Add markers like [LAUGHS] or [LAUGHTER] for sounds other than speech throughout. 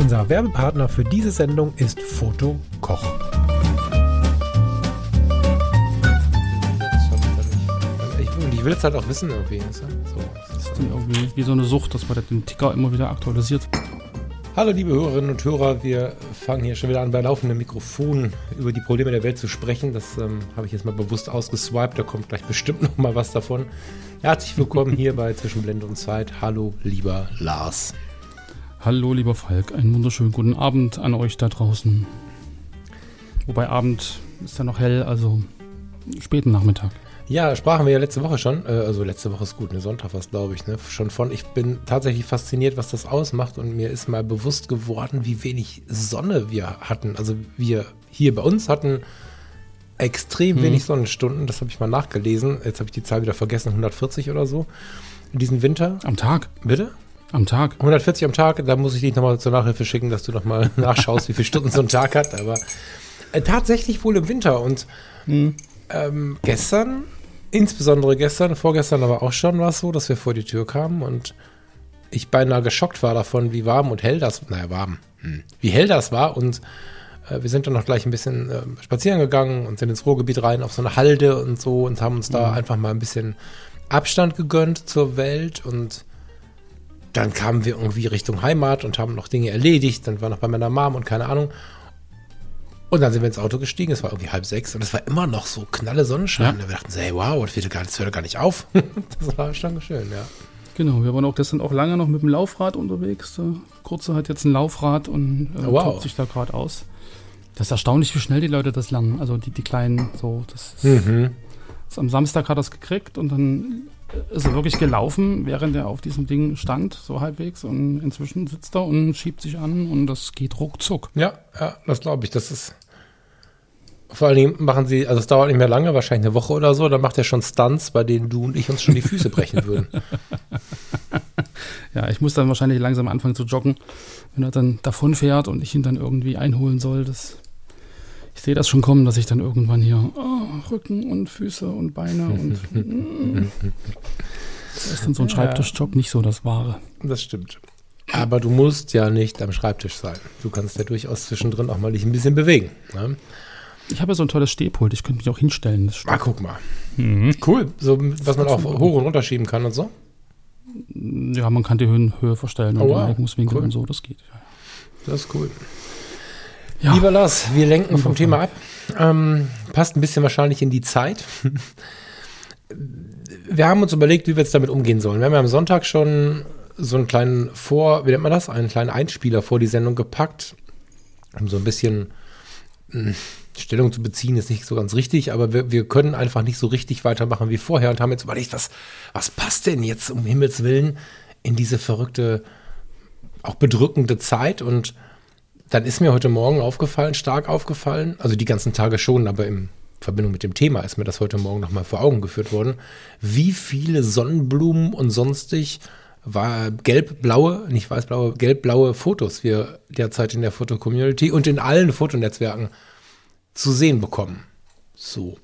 Unser Werbepartner für diese Sendung ist Foto Koch. Ich will es halt auch wissen irgendwie. So, das ist irgendwie wie so eine Sucht, dass man den Ticker immer wieder aktualisiert. Hallo liebe Hörerinnen und Hörer, wir fangen hier schon wieder an bei laufendem Mikrofon über die Probleme der Welt zu sprechen. Das ähm, habe ich jetzt mal bewusst ausgeswiped, da kommt gleich bestimmt noch mal was davon. Herzlich willkommen hier bei Zwischenblende und Zeit. Hallo lieber Lars. Hallo lieber Falk, einen wunderschönen guten Abend an euch da draußen. Wobei Abend ist ja noch hell, also späten Nachmittag. Ja, sprachen wir ja letzte Woche schon, äh, also letzte Woche ist gut, ne Sonntag was glaube ich, ne, schon von. Ich bin tatsächlich fasziniert, was das ausmacht und mir ist mal bewusst geworden, wie wenig Sonne wir hatten. Also wir hier bei uns hatten extrem Mhm. wenig Sonnenstunden, das habe ich mal nachgelesen. Jetzt habe ich die Zahl wieder vergessen, 140 oder so. In diesem Winter. Am Tag, Bitte? Am Tag. 140 am Tag, da muss ich dich nochmal zur Nachhilfe schicken, dass du nochmal [LAUGHS] nachschaust, wie viele Stunden so ein Tag hat. Aber äh, tatsächlich wohl im Winter. Und ähm, gestern, insbesondere gestern, vorgestern aber auch schon war es so, dass wir vor die Tür kamen und ich beinahe geschockt war davon, wie warm und hell das, naja, warm, hm, wie hell das war. Und äh, wir sind dann noch gleich ein bisschen äh, spazieren gegangen und sind ins Ruhrgebiet rein auf so eine Halde und so und haben uns da einfach mal ein bisschen Abstand gegönnt zur Welt und dann kamen wir irgendwie Richtung Heimat und haben noch Dinge erledigt. Dann war noch bei meiner Mom und keine Ahnung. Und dann sind wir ins Auto gestiegen. Es war irgendwie halb sechs und es war immer noch so knalle Sonnenschein. Ja. Und wir dachten, so, hey, wow, das, wird gar, das hört gar nicht auf. [LAUGHS] das war schon schön, ja. Genau, wir waren auch gestern auch lange noch mit dem Laufrad unterwegs. Kurze hat jetzt ein Laufrad und äh, wow. sich da gerade aus. Das ist erstaunlich, wie schnell die Leute das lernen. Also die, die Kleinen, so, das ist, Mhm. das am Samstag hat er es gekriegt und dann ist er wirklich gelaufen, während er auf diesem Ding stand, so halbwegs. Und inzwischen sitzt er und schiebt sich an und das geht ruckzuck. Ja, ja, das glaube ich. Das ist. Vor allen Dingen machen sie, also es dauert nicht mehr lange, wahrscheinlich eine Woche oder so, dann macht er schon Stunts, bei denen du und ich uns schon die Füße brechen würden. [LAUGHS] Ja, ich muss dann wahrscheinlich langsam anfangen zu joggen, wenn er dann davon fährt und ich ihn dann irgendwie einholen soll. Das, ich sehe das schon kommen, dass ich dann irgendwann hier oh, Rücken und Füße und Beine und [LAUGHS] mm, da ist dann so ein. Schreibtischjob nicht so das Wahre. Das stimmt. Aber du musst ja nicht am Schreibtisch sein. Du kannst ja durchaus zwischendrin auch mal dich ein bisschen bewegen. Ne? Ich habe ja so ein tolles Stehpult, ich könnte mich auch hinstellen. Das Ah, guck mal. Cool. So, was man auch hoch und runter schieben kann und so. ja, man kann die Höhen, Höhe verstellen und Oh, den wow. Neigungswinkel Cool. und so, das geht. Das ist cool. Ja. Lieber Lars, wir lenken vom Thema ab. Ähm, passt ein bisschen wahrscheinlich in die Zeit. Wir haben uns überlegt, wie wir jetzt damit umgehen sollen. Wir haben ja am Sonntag schon so einen kleinen Vor, wie nennt man das? Einen kleinen Einspieler vor die Sendung gepackt, um so ein bisschen mh, Stellung zu beziehen, ist nicht so ganz richtig, aber wir, wir können einfach nicht so richtig weitermachen wie vorher und haben jetzt überlegt, was, was passt denn jetzt um Himmels Willen in diese verrückte, auch bedrückende Zeit und dann ist mir heute Morgen aufgefallen, stark aufgefallen, also die ganzen Tage schon, aber in Verbindung mit dem Thema ist mir das heute Morgen nochmal vor Augen geführt worden, wie viele Sonnenblumen und sonstig war gelb-blaue, nicht weiß-blaue, gelb-blaue Fotos wir derzeit in der Foto-Community und in allen Fotonetzwerken zu sehen bekommen. So.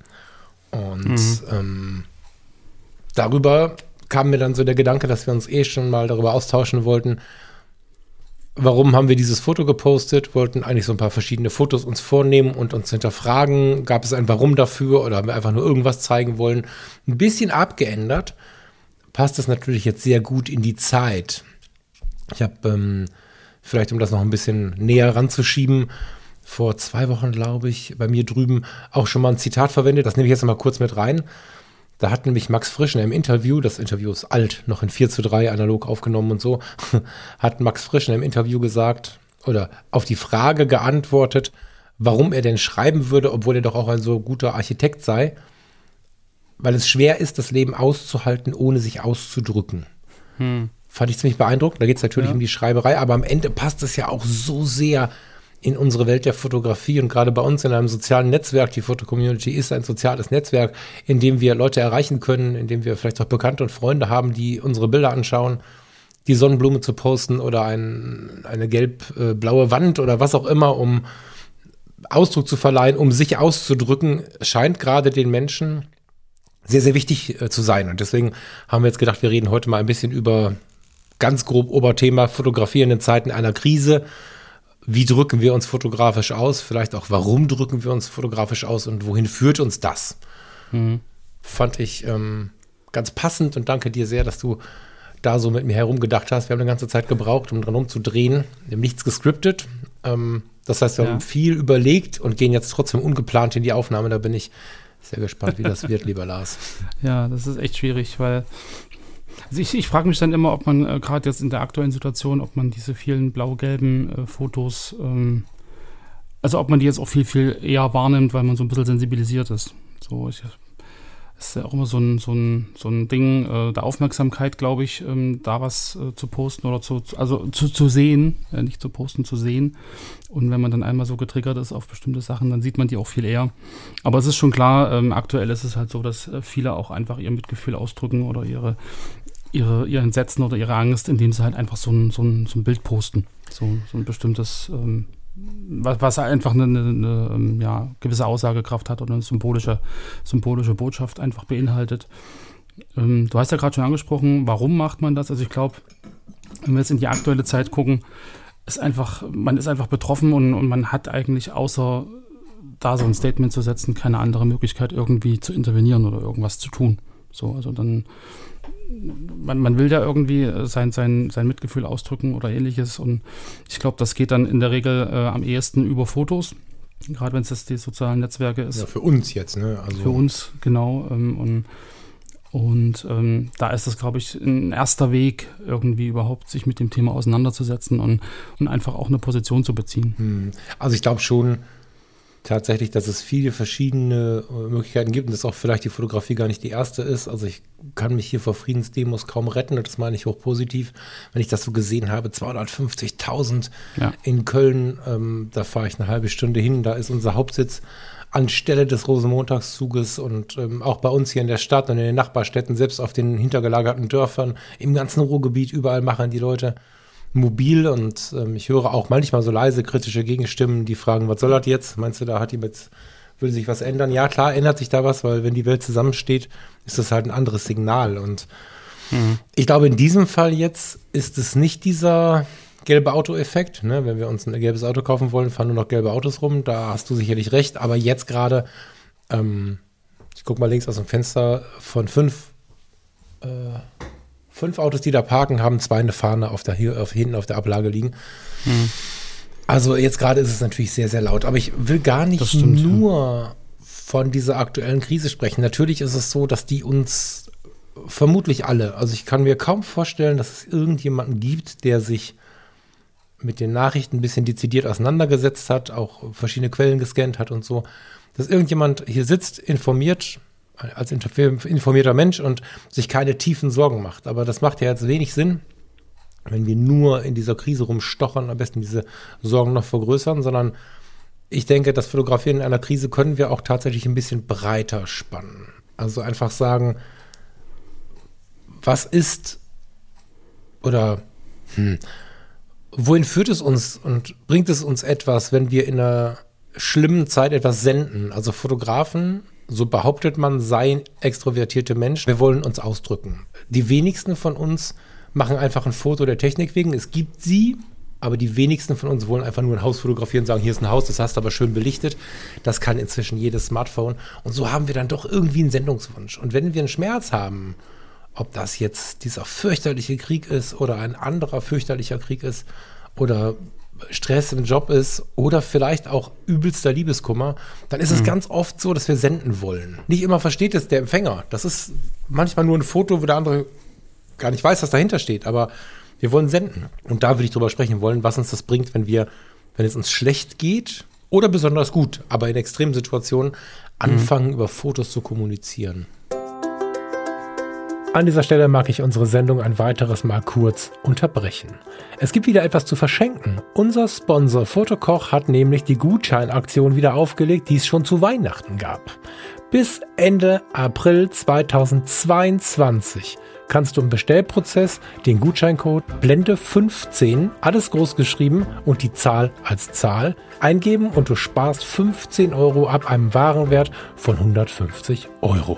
Und ähm, darüber kam mir dann so der Gedanke, dass wir uns eh schon mal darüber austauschen wollten, warum haben wir dieses Foto gepostet, wollten eigentlich so ein paar verschiedene Fotos uns vornehmen und uns hinterfragen, gab es ein Warum dafür oder haben wir einfach nur irgendwas zeigen wollen. Ein bisschen abgeändert, passt das natürlich jetzt sehr gut in die Zeit. Ich habe ähm, vielleicht, um das noch ein bisschen näher ranzuschieben, vor zwei Wochen, glaube ich, bei mir drüben auch schon mal ein Zitat verwendet. Das nehme ich jetzt mal kurz mit rein. Da hat nämlich Max Frischner im Interview, das Interview ist alt, noch in 4 zu 3 analog aufgenommen und so, [LAUGHS] hat Max Frischner im Interview gesagt oder auf die Frage geantwortet, warum er denn schreiben würde, obwohl er doch auch ein so guter Architekt sei, weil es schwer ist, das Leben auszuhalten, ohne sich auszudrücken. Fand Fand ich ziemlich beeindruckend. Da geht es natürlich Ja. um die Schreiberei, aber am Ende passt es ja auch so sehr in unsere Welt der Fotografie und gerade bei uns in einem sozialen Netzwerk. Die Foto-Community ist ein soziales Netzwerk, in dem wir Leute erreichen können, in dem wir vielleicht auch Bekannte und Freunde haben, die unsere Bilder anschauen, die Sonnenblume zu posten oder ein, eine gelb-blaue Wand oder was auch immer, um Ausdruck zu verleihen, um sich auszudrücken, scheint gerade den Menschen sehr, sehr wichtig äh, zu sein. Und deswegen haben wir jetzt gedacht, wir reden heute mal ein bisschen über ganz grob Oberthema Fotografieren in Zeiten einer Krise. Wie drücken wir uns fotografisch aus? Vielleicht auch, warum drücken wir uns fotografisch aus und wohin führt uns das? Fand ich ähm, ganz passend und danke dir sehr, dass du da so mit mir herumgedacht hast. Wir haben eine ganze Zeit gebraucht, um dran rumzudrehen. Wir haben nichts gescriptet. Ähm, das heißt, wir Ja. haben viel überlegt und gehen jetzt trotzdem ungeplant in die Aufnahme. Da bin ich sehr gespannt, wie das wird, [LAUGHS] lieber Lars. Ja, das ist echt schwierig, weil also ich, ich frage mich dann immer, ob man äh, gerade jetzt in der aktuellen Situation, ob man diese vielen blau-gelben äh, Fotos, ähm, also ob man die jetzt auch viel, viel eher wahrnimmt, weil man so ein bisschen sensibilisiert ist. So, ich, ist ja auch immer so ein, so ein, so ein Ding äh, der Aufmerksamkeit, glaube ich, ähm, da was äh, zu posten oder zu, also zu, zu sehen, äh, nicht zu posten, zu sehen. Und wenn man dann einmal so getriggert ist auf bestimmte Sachen, dann sieht man die auch viel eher. Aber es ist schon klar, ähm, aktuell ist es halt so, dass äh, viele auch einfach ihr Mitgefühl ausdrücken oder ihre, ihre, ihr Entsetzen oder ihre Angst, indem sie halt einfach so ein, so ein, so ein Bild posten. So, so ein bestimmtes, ähm, was, einfach eine, eine, eine ähm, ja, gewisse Aussagekraft hat oder eine symbolische, symbolische Botschaft einfach beinhaltet. Ähm, du hast ja gerade schon angesprochen, warum macht man das? Also ich glaube, wenn wir jetzt in die aktuelle Zeit gucken, ist einfach, man ist einfach betroffen und, und man hat eigentlich außer da so ein Statement zu setzen, keine andere Möglichkeit, irgendwie zu intervenieren oder irgendwas zu tun. So, also dann, man, man will ja irgendwie äh, sein, sein, sein Mitgefühl ausdrücken oder ähnliches. Und ich glaube, das geht dann in der Regel äh, am ehesten über Fotos. Gerade wenn es jetzt die sozialen Netzwerke ist. Ja, für uns jetzt, ne? Also, Für uns, genau. Ähm, und und ähm, da ist es, glaube ich, ein erster Weg, irgendwie überhaupt sich mit dem Thema auseinanderzusetzen und, und einfach auch eine Position zu beziehen. Hm. Also ich glaube schon tatsächlich, dass es viele verschiedene äh, Möglichkeiten gibt und dass auch vielleicht die Fotografie gar nicht die erste ist. Also ich kann mich hier vor Friedensdemos kaum retten und das meine ich hoch positiv. Wenn ich das so gesehen habe, 250.000 Ja. in Köln, ähm, da fahre ich eine halbe Stunde hin, da ist unser Hauptsitz anstelle des Rosenmontagszuges und ähm, auch bei uns hier in der Stadt und in den Nachbarstädten, selbst auf den hintergelagerten Dörfern, im ganzen Ruhrgebiet, überall machen die Leute mobil und ähm, ich höre auch manchmal so leise kritische Gegenstimmen, die fragen, was soll das jetzt? Meinst du, da hat die jetzt, würde sich was ändern? Ja, klar, ändert sich da was, weil wenn die Welt zusammensteht, ist das halt ein anderes Signal und ich glaube, in diesem Fall jetzt ist es nicht dieser gelbe Auto-Effekt. Ne? Wenn wir uns ein gelbes Auto kaufen wollen, fahren nur noch gelbe Autos rum. Da hast du sicherlich recht. Aber jetzt gerade, ähm, ich gucke mal links aus dem Fenster, von fünf, äh, fünf Autos, die da parken, haben zwei eine Fahne auf der, hier, auf, hinten auf der Ablage liegen. Also jetzt gerade ist es natürlich sehr, sehr laut. Aber ich will gar nicht stimmt, ja. nur von dieser aktuellen Krise sprechen. Natürlich ist es so, dass die uns vermutlich alle, also ich kann mir kaum vorstellen, dass es irgendjemanden gibt, der sich mit den Nachrichten ein bisschen dezidiert auseinandergesetzt hat, auch verschiedene Quellen gescannt hat und so, dass irgendjemand hier sitzt, informiert, als informierter Mensch und sich keine tiefen Sorgen macht. Aber das macht ja jetzt wenig Sinn, wenn wir nur in dieser Krise rumstochern, am besten diese Sorgen noch vergrößern, sondern ich denke, das Fotografieren in einer Krise können wir auch tatsächlich ein bisschen breiter spannen. Also einfach sagen, was ist oder hm, wohin führt es uns und bringt es uns etwas, wenn wir in einer schlimmen Zeit etwas senden? Also Fotografen, so behauptet man, seien extrovertierte Menschen. Wir wollen uns ausdrücken. Die wenigsten von uns machen einfach ein Foto der Technik wegen. Es gibt sie, aber die wenigsten von uns wollen einfach nur ein Haus fotografieren und sagen, hier ist ein Haus, das hast du aber schön belichtet. Das kann inzwischen jedes Smartphone. Und so haben wir dann doch irgendwie einen Sendungswunsch. Und wenn wir einen Schmerz haben, ob das jetzt dieser fürchterliche Krieg ist oder ein anderer fürchterlicher Krieg ist oder Stress im Job ist oder vielleicht auch übelster Liebeskummer, dann ist es ganz oft so, dass wir senden wollen. Nicht immer versteht es der Empfänger. Das ist manchmal nur ein Foto, wo der andere gar nicht weiß, was dahinter steht, aber wir wollen senden. Und da würde ich drüber sprechen wollen, was uns das bringt, wenn wir, wenn es uns schlecht geht oder besonders gut, aber in extremen Situationen anfangen, über Fotos zu kommunizieren. An dieser Stelle mag ich unsere Sendung ein weiteres Mal kurz unterbrechen. Es gibt wieder etwas zu verschenken. Unser Sponsor Fotokoch hat nämlich die Gutscheinaktion wieder aufgelegt, die es schon zu Weihnachten gab. Bis Ende April 2022 kannst du im Bestellprozess den Gutscheincode Blende15, alles groß geschrieben und die Zahl als Zahl eingeben und du sparst 15 Euro ab einem Warenwert von 150 Euro.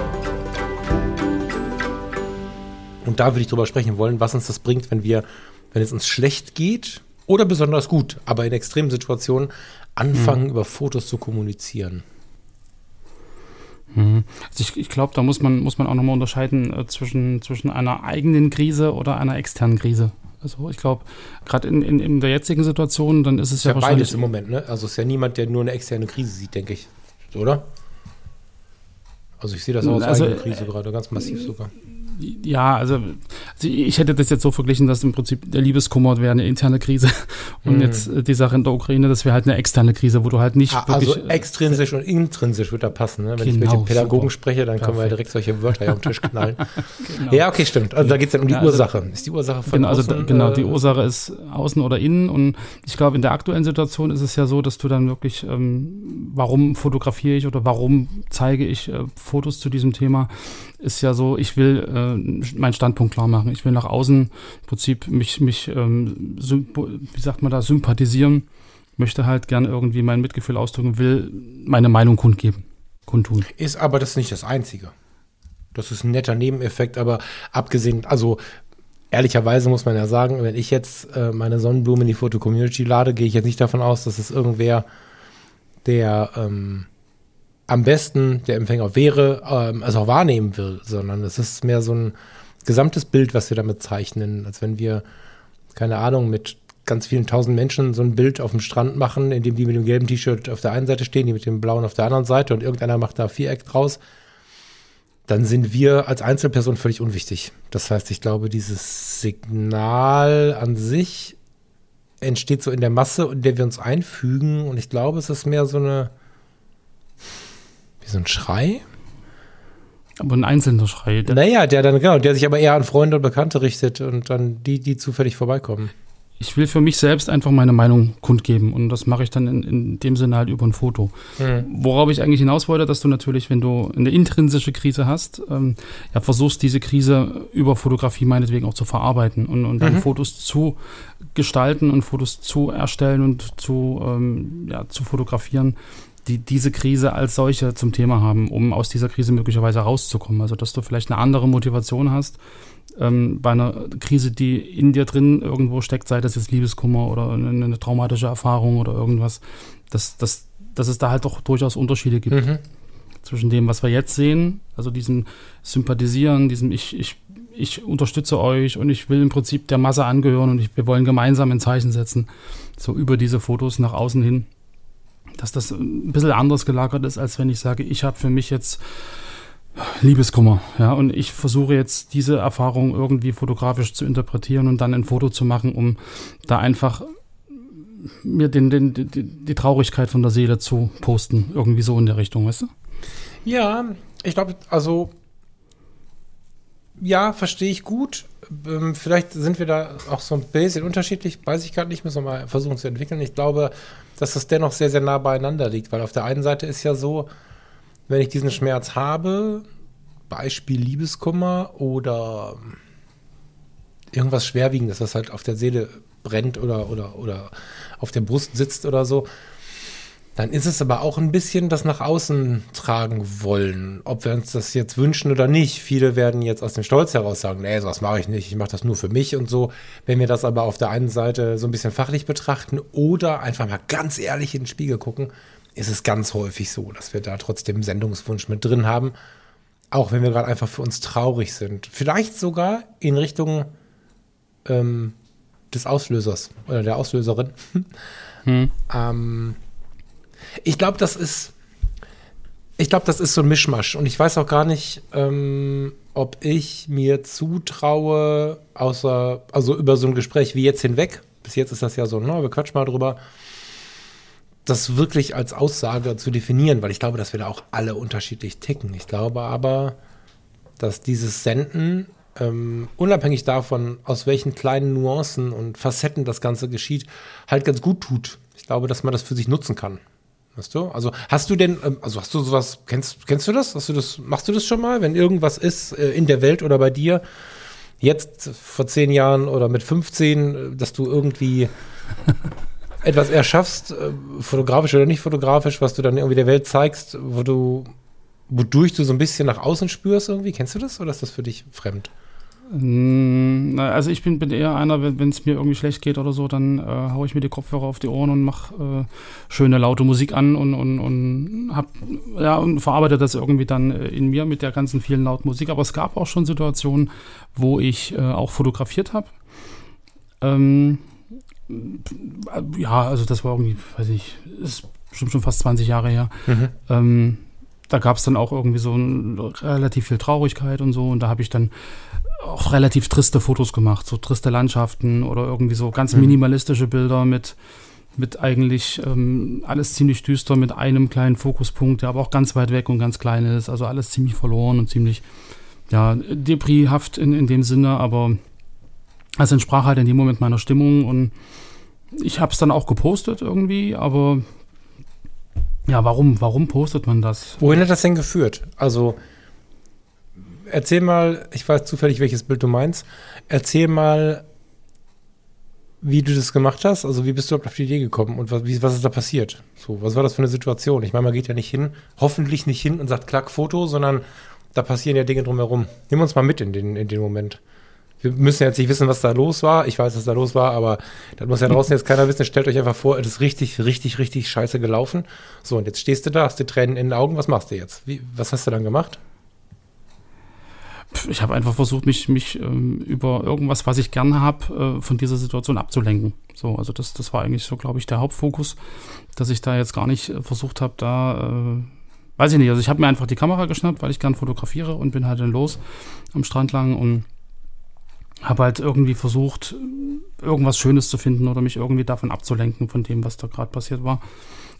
Und da würde ich drüber sprechen wollen, was uns das bringt, wenn wir, wenn es uns schlecht geht oder besonders gut, aber in extremen Situationen anfangen, mhm. über Fotos zu kommunizieren. Mhm. Also ich, ich glaube, da muss man, muss man auch nochmal unterscheiden äh, zwischen, zwischen einer eigenen Krise oder einer externen Krise. Also ich glaube, gerade in, in, in der jetzigen Situation, dann ist es ja, ja wahrscheinlich... beides im Moment, ne? Also es ist ja niemand, der nur eine externe Krise sieht, denke ich. Oder? Also ich sehe das auch als also, eigene Krise gerade, ganz massiv sogar ja, also, also, ich hätte das jetzt so verglichen, dass im Prinzip der Liebeskummer wäre eine interne Krise [LAUGHS] und mhm. jetzt äh, die Sache in der Ukraine, das wäre halt eine externe Krise, wo du halt nicht ah, wirklich. Also extrinsisch äh, und intrinsisch wird da passen. Ne? Wenn genau, ich mit genau, Pädagogen super. spreche, dann können wir direkt solche Wörter auf den Tisch knallen. [LAUGHS] genau. Ja, okay, stimmt. Also da geht es dann um die ja, also, Ursache. Ist die Ursache von genau, also außen, genau, äh, die Ursache ist außen oder innen und ich glaube, in der aktuellen Situation ist es ja so, dass du dann wirklich, ähm, warum fotografiere ich oder warum zeige ich äh, Fotos zu diesem Thema, ist ja so, ich will äh, meinen Standpunkt klar machen. Ich will nach außen im Prinzip mich, mich ähm, wie sagt man da, sympathisieren, möchte halt gern irgendwie mein Mitgefühl ausdrücken, will meine Meinung kundgeben, kundtun. Ist aber das nicht das Einzige. Das ist ein netter Nebeneffekt, aber abgesehen, also ehrlicherweise muss man ja sagen, wenn ich jetzt äh, meine Sonnenblume in die Foto-Community lade, gehe ich jetzt nicht davon aus, dass es irgendwer, der ähm, am besten der Empfänger wäre, ähm, also auch wahrnehmen will, sondern es ist mehr so ein gesamtes Bild, was wir damit zeichnen, als wenn wir, keine Ahnung, mit ganz vielen tausend Menschen so ein Bild auf dem Strand machen, in dem die mit dem gelben T-Shirt auf der einen Seite stehen, die mit dem blauen auf der anderen Seite und irgendeiner macht da Viereck draus, dann sind wir als Einzelperson völlig unwichtig. Das heißt, ich glaube, dieses Signal an sich entsteht so in der Masse, in der wir uns einfügen und ich glaube, es ist mehr so eine so ein Schrei? Aber ein einzelner Schrei. Der naja, der dann, genau, der sich aber eher an Freunde und Bekannte richtet und dann die, die zufällig vorbeikommen. Ich will für mich selbst einfach meine Meinung kundgeben und das mache ich dann in, in dem Sinne halt über ein Foto. Mhm. Worauf ich eigentlich hinaus wollte, dass du natürlich, wenn du eine intrinsische Krise hast, ähm, ja, versuchst diese Krise über Fotografie meinetwegen auch zu verarbeiten und, und dann mhm. Fotos zu gestalten und Fotos zu erstellen und zu, ähm, ja, zu fotografieren, die diese Krise als solche zum Thema haben, um aus dieser Krise möglicherweise rauszukommen. Also dass du vielleicht eine andere Motivation hast ähm, bei einer Krise, die in dir drin irgendwo steckt, sei das jetzt Liebeskummer oder eine, eine traumatische Erfahrung oder irgendwas, dass, dass, dass es da halt doch durchaus Unterschiede gibt. Mhm. Zwischen dem, was wir jetzt sehen, also diesem Sympathisieren, diesem ich, ich, ich unterstütze euch und ich will im Prinzip der Masse angehören und ich, wir wollen gemeinsam ein Zeichen setzen, so über diese Fotos nach außen hin dass das ein bisschen anders gelagert ist, als wenn ich sage, ich habe für mich jetzt Liebeskummer, ja, und ich versuche jetzt diese Erfahrung irgendwie fotografisch zu interpretieren und dann ein Foto zu machen, um da einfach mir den, den, die, die Traurigkeit von der Seele zu posten, irgendwie so in der Richtung, weißt du? Ja, ich glaube, also ja, verstehe ich gut. Ähm, vielleicht sind wir da auch so ein bisschen unterschiedlich, weiß ich gerade nicht, müssen wir mal versuchen zu entwickeln. Ich glaube, dass das dennoch sehr, sehr nah beieinander liegt, weil auf der einen Seite ist ja so, wenn ich diesen Schmerz habe, Beispiel Liebeskummer oder irgendwas Schwerwiegendes, was halt auf der Seele brennt oder, oder, oder auf der Brust sitzt oder so, dann ist es aber auch ein bisschen das nach außen tragen wollen, ob wir uns das jetzt wünschen oder nicht. Viele werden jetzt aus dem Stolz heraus sagen, nee, sowas mache ich nicht, ich mache das nur für mich und so. Wenn wir das aber auf der einen Seite so ein bisschen fachlich betrachten oder einfach mal ganz ehrlich in den Spiegel gucken, ist es ganz häufig so, dass wir da trotzdem Sendungswunsch mit drin haben. auch wenn wir gerade einfach für uns traurig sind. Vielleicht sogar in Richtung ähm, des Auslösers oder der Auslöserin. Hm. Ähm, ich glaube, das ist. Ich glaube, das ist so ein Mischmasch. Und ich weiß auch gar nicht, ähm, ob ich mir zutraue, außer, also über so ein Gespräch wie jetzt hinweg, bis jetzt ist das ja so, na, wir quatschen mal drüber, das wirklich als Aussage zu definieren, weil ich glaube, dass wir da auch alle unterschiedlich ticken. Ich glaube aber, dass dieses Senden, ähm, unabhängig davon, aus welchen kleinen Nuancen und Facetten das Ganze geschieht, halt ganz gut tut. Ich glaube, dass man das für sich nutzen kann. Weißt du? Also hast du denn, ähm, also hast du sowas, kennst, kennst du das? Hast du das, machst du das schon mal, wenn irgendwas ist äh, in der Welt oder bei dir, jetzt vor zehn Jahren oder mit 15, äh, dass du irgendwie [LAUGHS] etwas erschaffst, äh, fotografisch oder nicht fotografisch, was du dann irgendwie der Welt zeigst, wo du, wodurch du so ein bisschen nach außen spürst irgendwie? Kennst du das oder ist das für dich fremd? Na, Also ich bin, bin eher einer, wenn es mir irgendwie schlecht geht oder so, dann äh, haue ich mir die Kopfhörer auf die Ohren und mache äh, schöne laute Musik an und, und, und hab, ja, und verarbeite das irgendwie dann äh, in mir mit der ganzen vielen lauten Musik. Aber es gab auch schon Situationen, wo ich äh, auch fotografiert habe. Ähm, ja, also das war irgendwie, weiß ich, ist bestimmt schon fast 20 Jahre her. Ähm, da gab es dann auch irgendwie so ein, relativ viel Traurigkeit und so. Und da habe ich dann auch relativ triste Fotos gemacht, so triste Landschaften oder irgendwie so ganz minimalistische Bilder mit, mit eigentlich ähm, alles ziemlich düster, mit einem kleinen Fokuspunkt, der aber auch ganz weit weg und ganz klein ist. Also alles ziemlich verloren und ziemlich, ja, deprihaft in, in dem Sinne, aber es entsprach halt in dem Moment meiner Stimmung und ich habe es dann auch gepostet irgendwie, aber ja, warum, warum postet man das? Wohin hat das denn geführt? Also, erzähl mal, ich weiß zufällig, welches Bild du meinst. Erzähl mal, wie du das gemacht hast. Also, wie bist du auf die Idee gekommen und was, wie, was ist da passiert? So, was war das für eine Situation? Ich meine, man geht ja nicht hin, hoffentlich nicht hin und sagt Klack, Foto, sondern da passieren ja Dinge drumherum. Nimm uns mal mit in den, in den Moment. Wir müssen jetzt nicht wissen, was da los war. Ich weiß, was da los war, aber das muss ja draußen jetzt keiner wissen. Stellt euch einfach vor, es ist richtig, richtig, richtig scheiße gelaufen. So, und jetzt stehst du da, hast die Tränen in den Augen. Was machst du jetzt? Wie, was hast du dann gemacht? Ich habe einfach versucht, mich, mich ähm, über irgendwas, was ich gerne habe, äh, von dieser Situation abzulenken. So, also das, das war eigentlich so, glaube ich, der Hauptfokus, dass ich da jetzt gar nicht äh, versucht habe, da, äh, weiß ich nicht, also ich habe mir einfach die Kamera geschnappt, weil ich gern fotografiere und bin halt dann los am Strand lang und habe halt irgendwie versucht, irgendwas Schönes zu finden oder mich irgendwie davon abzulenken von dem, was da gerade passiert war.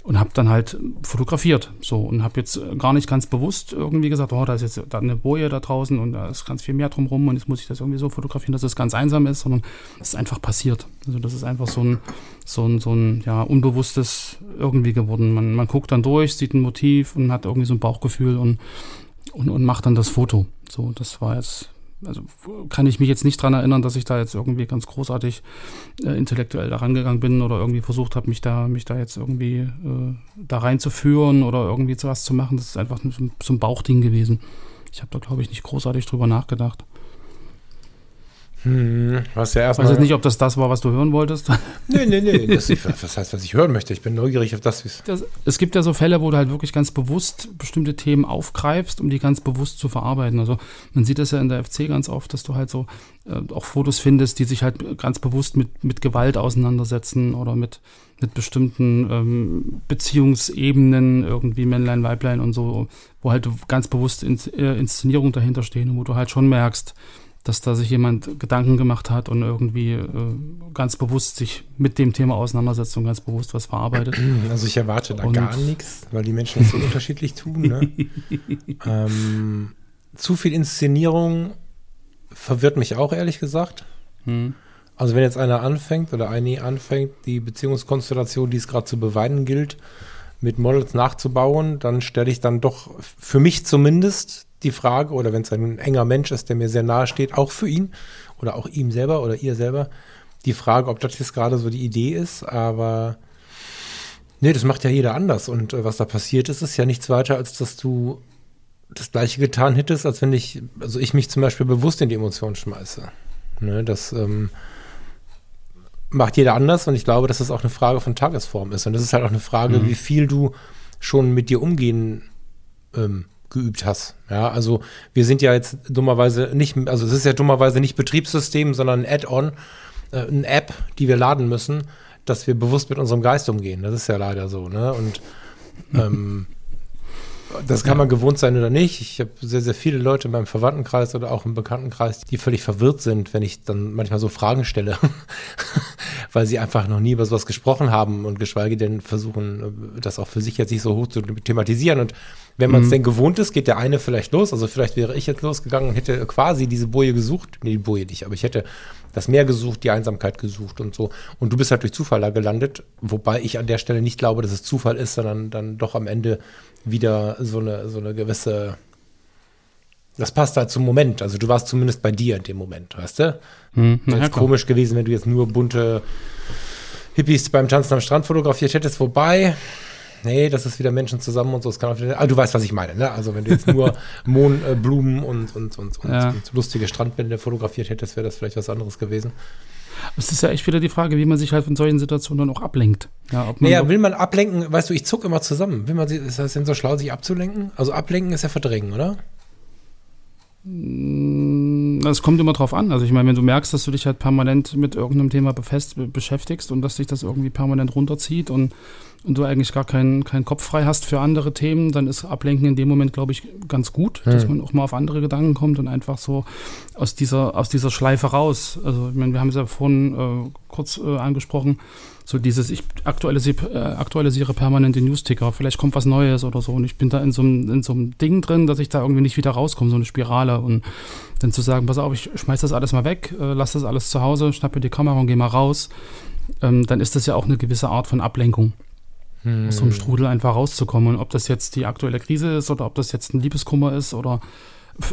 Und habe dann halt fotografiert. So und habe jetzt gar nicht ganz bewusst irgendwie gesagt, oh, da ist jetzt da eine Boje da draußen und da ist ganz viel mehr drumrum und jetzt muss ich das irgendwie so fotografieren, dass es ganz einsam ist, sondern es ist einfach passiert. Also das ist einfach so ein, so ein, so ein ja, unbewusstes irgendwie geworden. Man, man guckt dann durch, sieht ein Motiv und hat irgendwie so ein Bauchgefühl und, und, und macht dann das Foto. So, das war jetzt also kann ich mich jetzt nicht dran erinnern, dass ich da jetzt irgendwie ganz großartig äh, intellektuell da rangegangen bin oder irgendwie versucht habe, mich da, mich da jetzt irgendwie äh, da reinzuführen oder irgendwie so was zu machen. Das ist einfach so, ein- so ein Bauchding gewesen. Ich habe da, glaube ich, nicht großartig drüber nachgedacht. Hm, was ja Ich weiß erstmal. jetzt nicht, ob das das war, was du hören wolltest. [LAUGHS] Nee, nee, nee. Das, ich, was heißt, was ich hören möchte? Ich bin neugierig auf das, wie es. Das, es gibt ja so Fälle, wo du halt wirklich ganz bewusst bestimmte Themen aufgreifst, um die ganz bewusst zu verarbeiten. Also man sieht das ja in der FC ganz oft, dass du halt so äh, auch Fotos findest, die sich halt ganz bewusst mit, mit Gewalt auseinandersetzen oder mit, mit bestimmten ähm, Beziehungsebenen, irgendwie Männlein, Weiblein und so, wo halt ganz bewusst in, äh, Inszenierung dahinter stehen und wo du halt schon merkst, dass da sich jemand Gedanken gemacht hat und irgendwie äh, ganz bewusst sich mit dem Thema auseinandersetzt und ganz bewusst was verarbeitet. [CLEARS THROAT] Also ich erwarte da Und- gar nichts, weil die Menschen das so unterschiedlich tun. Ne? [LAUGHS] ähm, zu viel Inszenierung verwirrt mich auch, ehrlich gesagt. Hm. Also wenn jetzt einer anfängt oder eine anfängt, die Beziehungskonstellation, die es gerade zu beweinen gilt, mit Models nachzubauen, dann stelle ich dann doch für mich zumindest die Frage, oder wenn es ein enger Mensch ist, der mir sehr nahe steht, auch für ihn oder auch ihm selber oder ihr selber, die Frage, ob das jetzt gerade so die Idee ist, aber nee, das macht ja jeder anders. Und äh, was da passiert ist, ist ja nichts weiter, als dass du das gleiche getan hättest, als wenn ich, also ich mich zum Beispiel bewusst in die Emotionen schmeiße. Ne, das ähm, macht jeder anders und ich glaube, dass das auch eine Frage von Tagesform ist. Und das ist halt auch eine Frage, Mhm. wie viel du schon mit dir umgehen ähm, geübt hast. Ja, also wir sind ja jetzt dummerweise nicht, also es ist ja dummerweise nicht Betriebssystem, sondern ein Add-on, äh, eine App, die wir laden müssen, dass wir bewusst mit unserem Geist umgehen. Das ist ja leider so, ne? Und [LAUGHS] ähm, das kann man gewohnt sein oder nicht. Ich habe sehr, sehr viele Leute in meinem Verwandtenkreis oder auch im Bekanntenkreis, die völlig verwirrt sind, wenn ich dann manchmal so Fragen stelle, [LAUGHS] weil sie einfach noch nie über sowas gesprochen haben und geschweige denn versuchen, das auch für sich jetzt nicht so hoch zu thematisieren. Und wenn man es Mhm. denn gewohnt ist, geht der eine vielleicht los. Also vielleicht wäre ich jetzt losgegangen und hätte quasi diese Boje gesucht. Nee, die Boje nicht, aber ich hätte das Meer gesucht, die Einsamkeit gesucht und so. Und du bist halt durch Zufall da gelandet, wobei ich an der Stelle nicht glaube, dass es Zufall ist, sondern dann doch am Ende wieder so eine, so eine gewisse. Das passt halt zum Moment. Also du warst zumindest bei dir in dem Moment, weißt du? Hm, Wäre ja, klar. komisch gewesen, wenn du jetzt nur bunte Hippies beim Tanzen am Strand fotografiert hättest, wobei. Nee, das ist wieder Menschen zusammen und so. Das kann auch wieder, ah, du weißt, was ich meine, ne? Also, wenn du jetzt nur [LAUGHS] Mohn, äh, und, und, und, und, Ja. und lustige Strandbände fotografiert hättest, wäre das vielleicht was anderes gewesen. Es ist ja echt wieder die Frage, wie man sich halt von solchen Situationen dann auch ablenkt. Ja, Naja, will man ablenken, weißt du, ich zuck immer zusammen. Will man, ist das denn so schlau, sich abzulenken? Also, ablenken ist ja verdrängen, oder? Es kommt immer drauf an. Also ich meine, wenn du merkst, dass du dich halt permanent mit irgendeinem Thema befest, beschäftigst und dass dich das irgendwie permanent runterzieht und, und du eigentlich gar keinen keinen Kopf frei hast für andere Themen, dann ist Ablenken in dem Moment, glaube ich, ganz gut, dass man auch mal auf andere Gedanken kommt und einfach so aus dieser, aus dieser Schleife raus. Also ich meine, wir haben es ja vorhin äh, kurz äh, angesprochen, so dieses, ich aktualisiere, äh, aktualisiere permanent den Newsticker, vielleicht kommt was Neues oder so. Und ich bin da in so einem Ding drin, dass ich da irgendwie nicht wieder rauskomme, so eine Spirale. Und dann zu sagen, pass auf, ich schmeiß das alles mal weg, äh, lass das alles zu Hause, schnapp mir die Kamera und geh mal raus, ähm, dann ist das ja auch eine gewisse Art von Ablenkung, aus so einem Strudel einfach rauszukommen. Und ob das jetzt die aktuelle Krise ist oder ob das jetzt ein Liebeskummer ist oder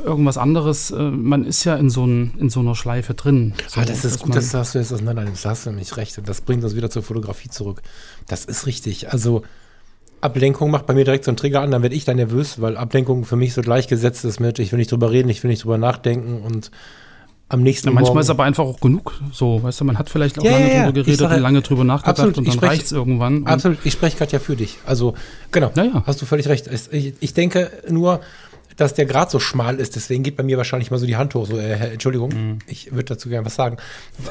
irgendwas anderes, äh, man ist ja in so, ein, in so einer Schleife drin. So, ah, das ist dass gut, dass das du jetzt auseinander nimmst. Da hast du nämlich recht. Das bringt uns wieder zur Fotografie zurück. Das ist richtig. Also, Ablenkung macht bei mir direkt so einen Trigger an, dann werde ich dann nervös, weil Ablenkung für mich so gleichgesetzt ist mit, ich will nicht drüber reden, ich will nicht drüber nachdenken und am nächsten Ja, manchmal Morgen ist aber einfach auch genug. So, weißt du, man hat vielleicht auch Ja, lange ja, drüber geredet sag und halt- lange drüber nachgedacht Absolut, und dann sprech- reicht es irgendwann. Absolut, ich spreche gerade ja für dich. Also, genau, Ja, hast du völlig recht. Ich, ich denke nur, dass der Grad so schmal ist, deswegen geht bei mir wahrscheinlich mal so die Hand hoch. So, äh, Entschuldigung, Mhm. ich würde dazu gerne was sagen.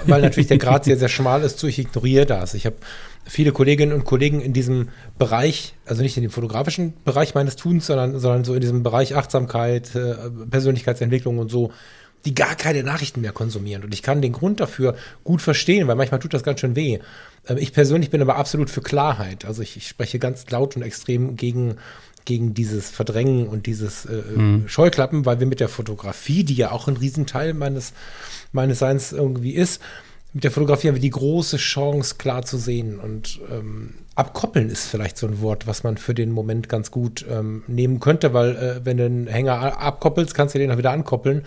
Weil natürlich der Grad sehr, sehr schmal ist, so ich ignoriere das. Ich habe viele Kolleginnen und Kollegen in diesem Bereich, also nicht in dem fotografischen Bereich meines Tuns, sondern, sondern so in diesem Bereich Achtsamkeit, äh, Persönlichkeitsentwicklung und so, die gar keine Nachrichten mehr konsumieren. Und ich kann den Grund dafür gut verstehen, weil manchmal tut das ganz schön weh. Ähm, Ich persönlich bin aber absolut für Klarheit. Also ich, ich spreche ganz laut und extrem gegen, gegen dieses Verdrängen und dieses äh, Scheuklappen, weil wir mit der Fotografie, die ja auch ein Riesenteil meines, meines Seins irgendwie ist, mit der Fotografie haben wir die große Chance, klar zu sehen. Und ähm, abkoppeln ist vielleicht so ein Wort, was man für den Moment ganz gut ähm, nehmen könnte, weil äh, wenn du einen Hänger abkoppelst, kannst du den auch wieder ankoppeln.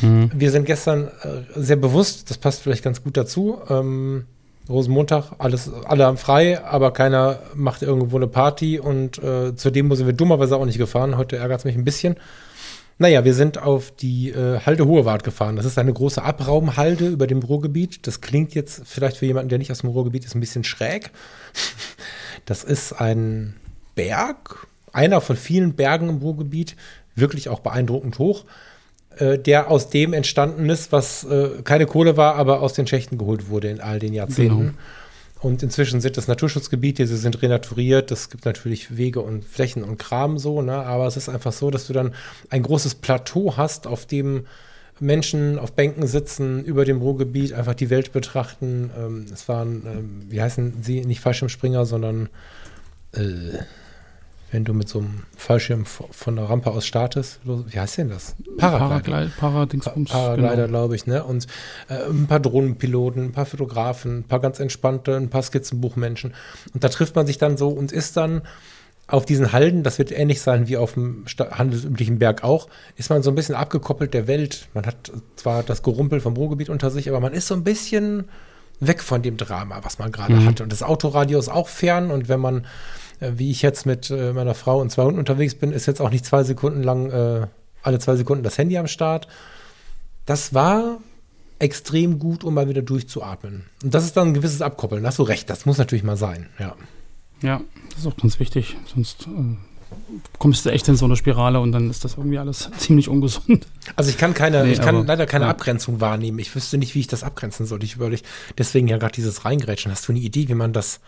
Wir sind gestern äh, sehr bewusst, das passt vielleicht ganz gut dazu. Ähm, Rosenmontag, alles, alle haben frei, aber keiner macht irgendwo eine Party und äh, zur sind wir dummerweise auch nicht gefahren. Heute ärgert es mich ein bisschen. Naja, wir sind auf die äh, Halde Hohewart gefahren. Das ist eine große Abraumhalde über dem Ruhrgebiet. Das klingt jetzt vielleicht für jemanden, der nicht aus dem Ruhrgebiet ist, ein bisschen schräg. [LAUGHS] Das ist ein Berg, einer von vielen Bergen im Ruhrgebiet, wirklich auch beeindruckend hoch, äh, der aus dem entstanden ist, was äh, keine Kohle war, aber aus den Schächten geholt wurde in all den Jahrzehnten. Genau. Und inzwischen sind das Naturschutzgebiete, sie sind renaturiert, es gibt natürlich Wege und Flächen und Kram so, ne? aber es ist einfach so, dass du dann ein großes Plateau hast, auf dem Menschen auf Bänken sitzen, über dem Ruhrgebiet einfach die Welt betrachten. Ähm, es waren, ähm, wie heißen sie, nicht Fallschirmspringer, sondern äh, wenn du mit so einem Fallschirm von der Rampe aus startest, wie heißt denn das? Paraglider. Paraglide, Paradingsbums. Paraglider, genau. glaube ich, ne? Und äh, ein paar Drohnenpiloten, ein paar Fotografen, ein paar ganz entspannte, ein paar Skizzenbuchmenschen. Und da trifft man sich dann so und ist dann auf diesen Halden, das wird ähnlich sein wie auf dem handelsüblichen Berg auch, ist man so ein bisschen abgekoppelt der Welt. Man hat zwar das Gerumpel vom Ruhrgebiet unter sich, aber man ist so ein bisschen weg von dem Drama, was man gerade Mhm. hatte. Und das Autoradio ist auch fern. Und wenn man, wie ich jetzt mit äh, meiner Frau und zwei Hunden unterwegs bin, ist jetzt auch nicht zwei Sekunden lang, äh, alle zwei Sekunden das Handy am Start. Das war extrem gut, um mal wieder durchzuatmen. Und das ist dann ein gewisses Abkoppeln. Da hast du recht, das muss natürlich mal sein, ja. Ja, das ist auch ganz wichtig. Sonst äh, kommst du echt in so eine Spirale und dann ist das irgendwie alles [LAUGHS] ziemlich ungesund. Also ich kann keine, Nee, ich kann aber- leider keine ja. Abgrenzung wahrnehmen. Ich wüsste nicht, wie ich das abgrenzen soll. Ich überlege, deswegen ja gerade dieses Reingrätschen. Hast du eine Idee, wie man das,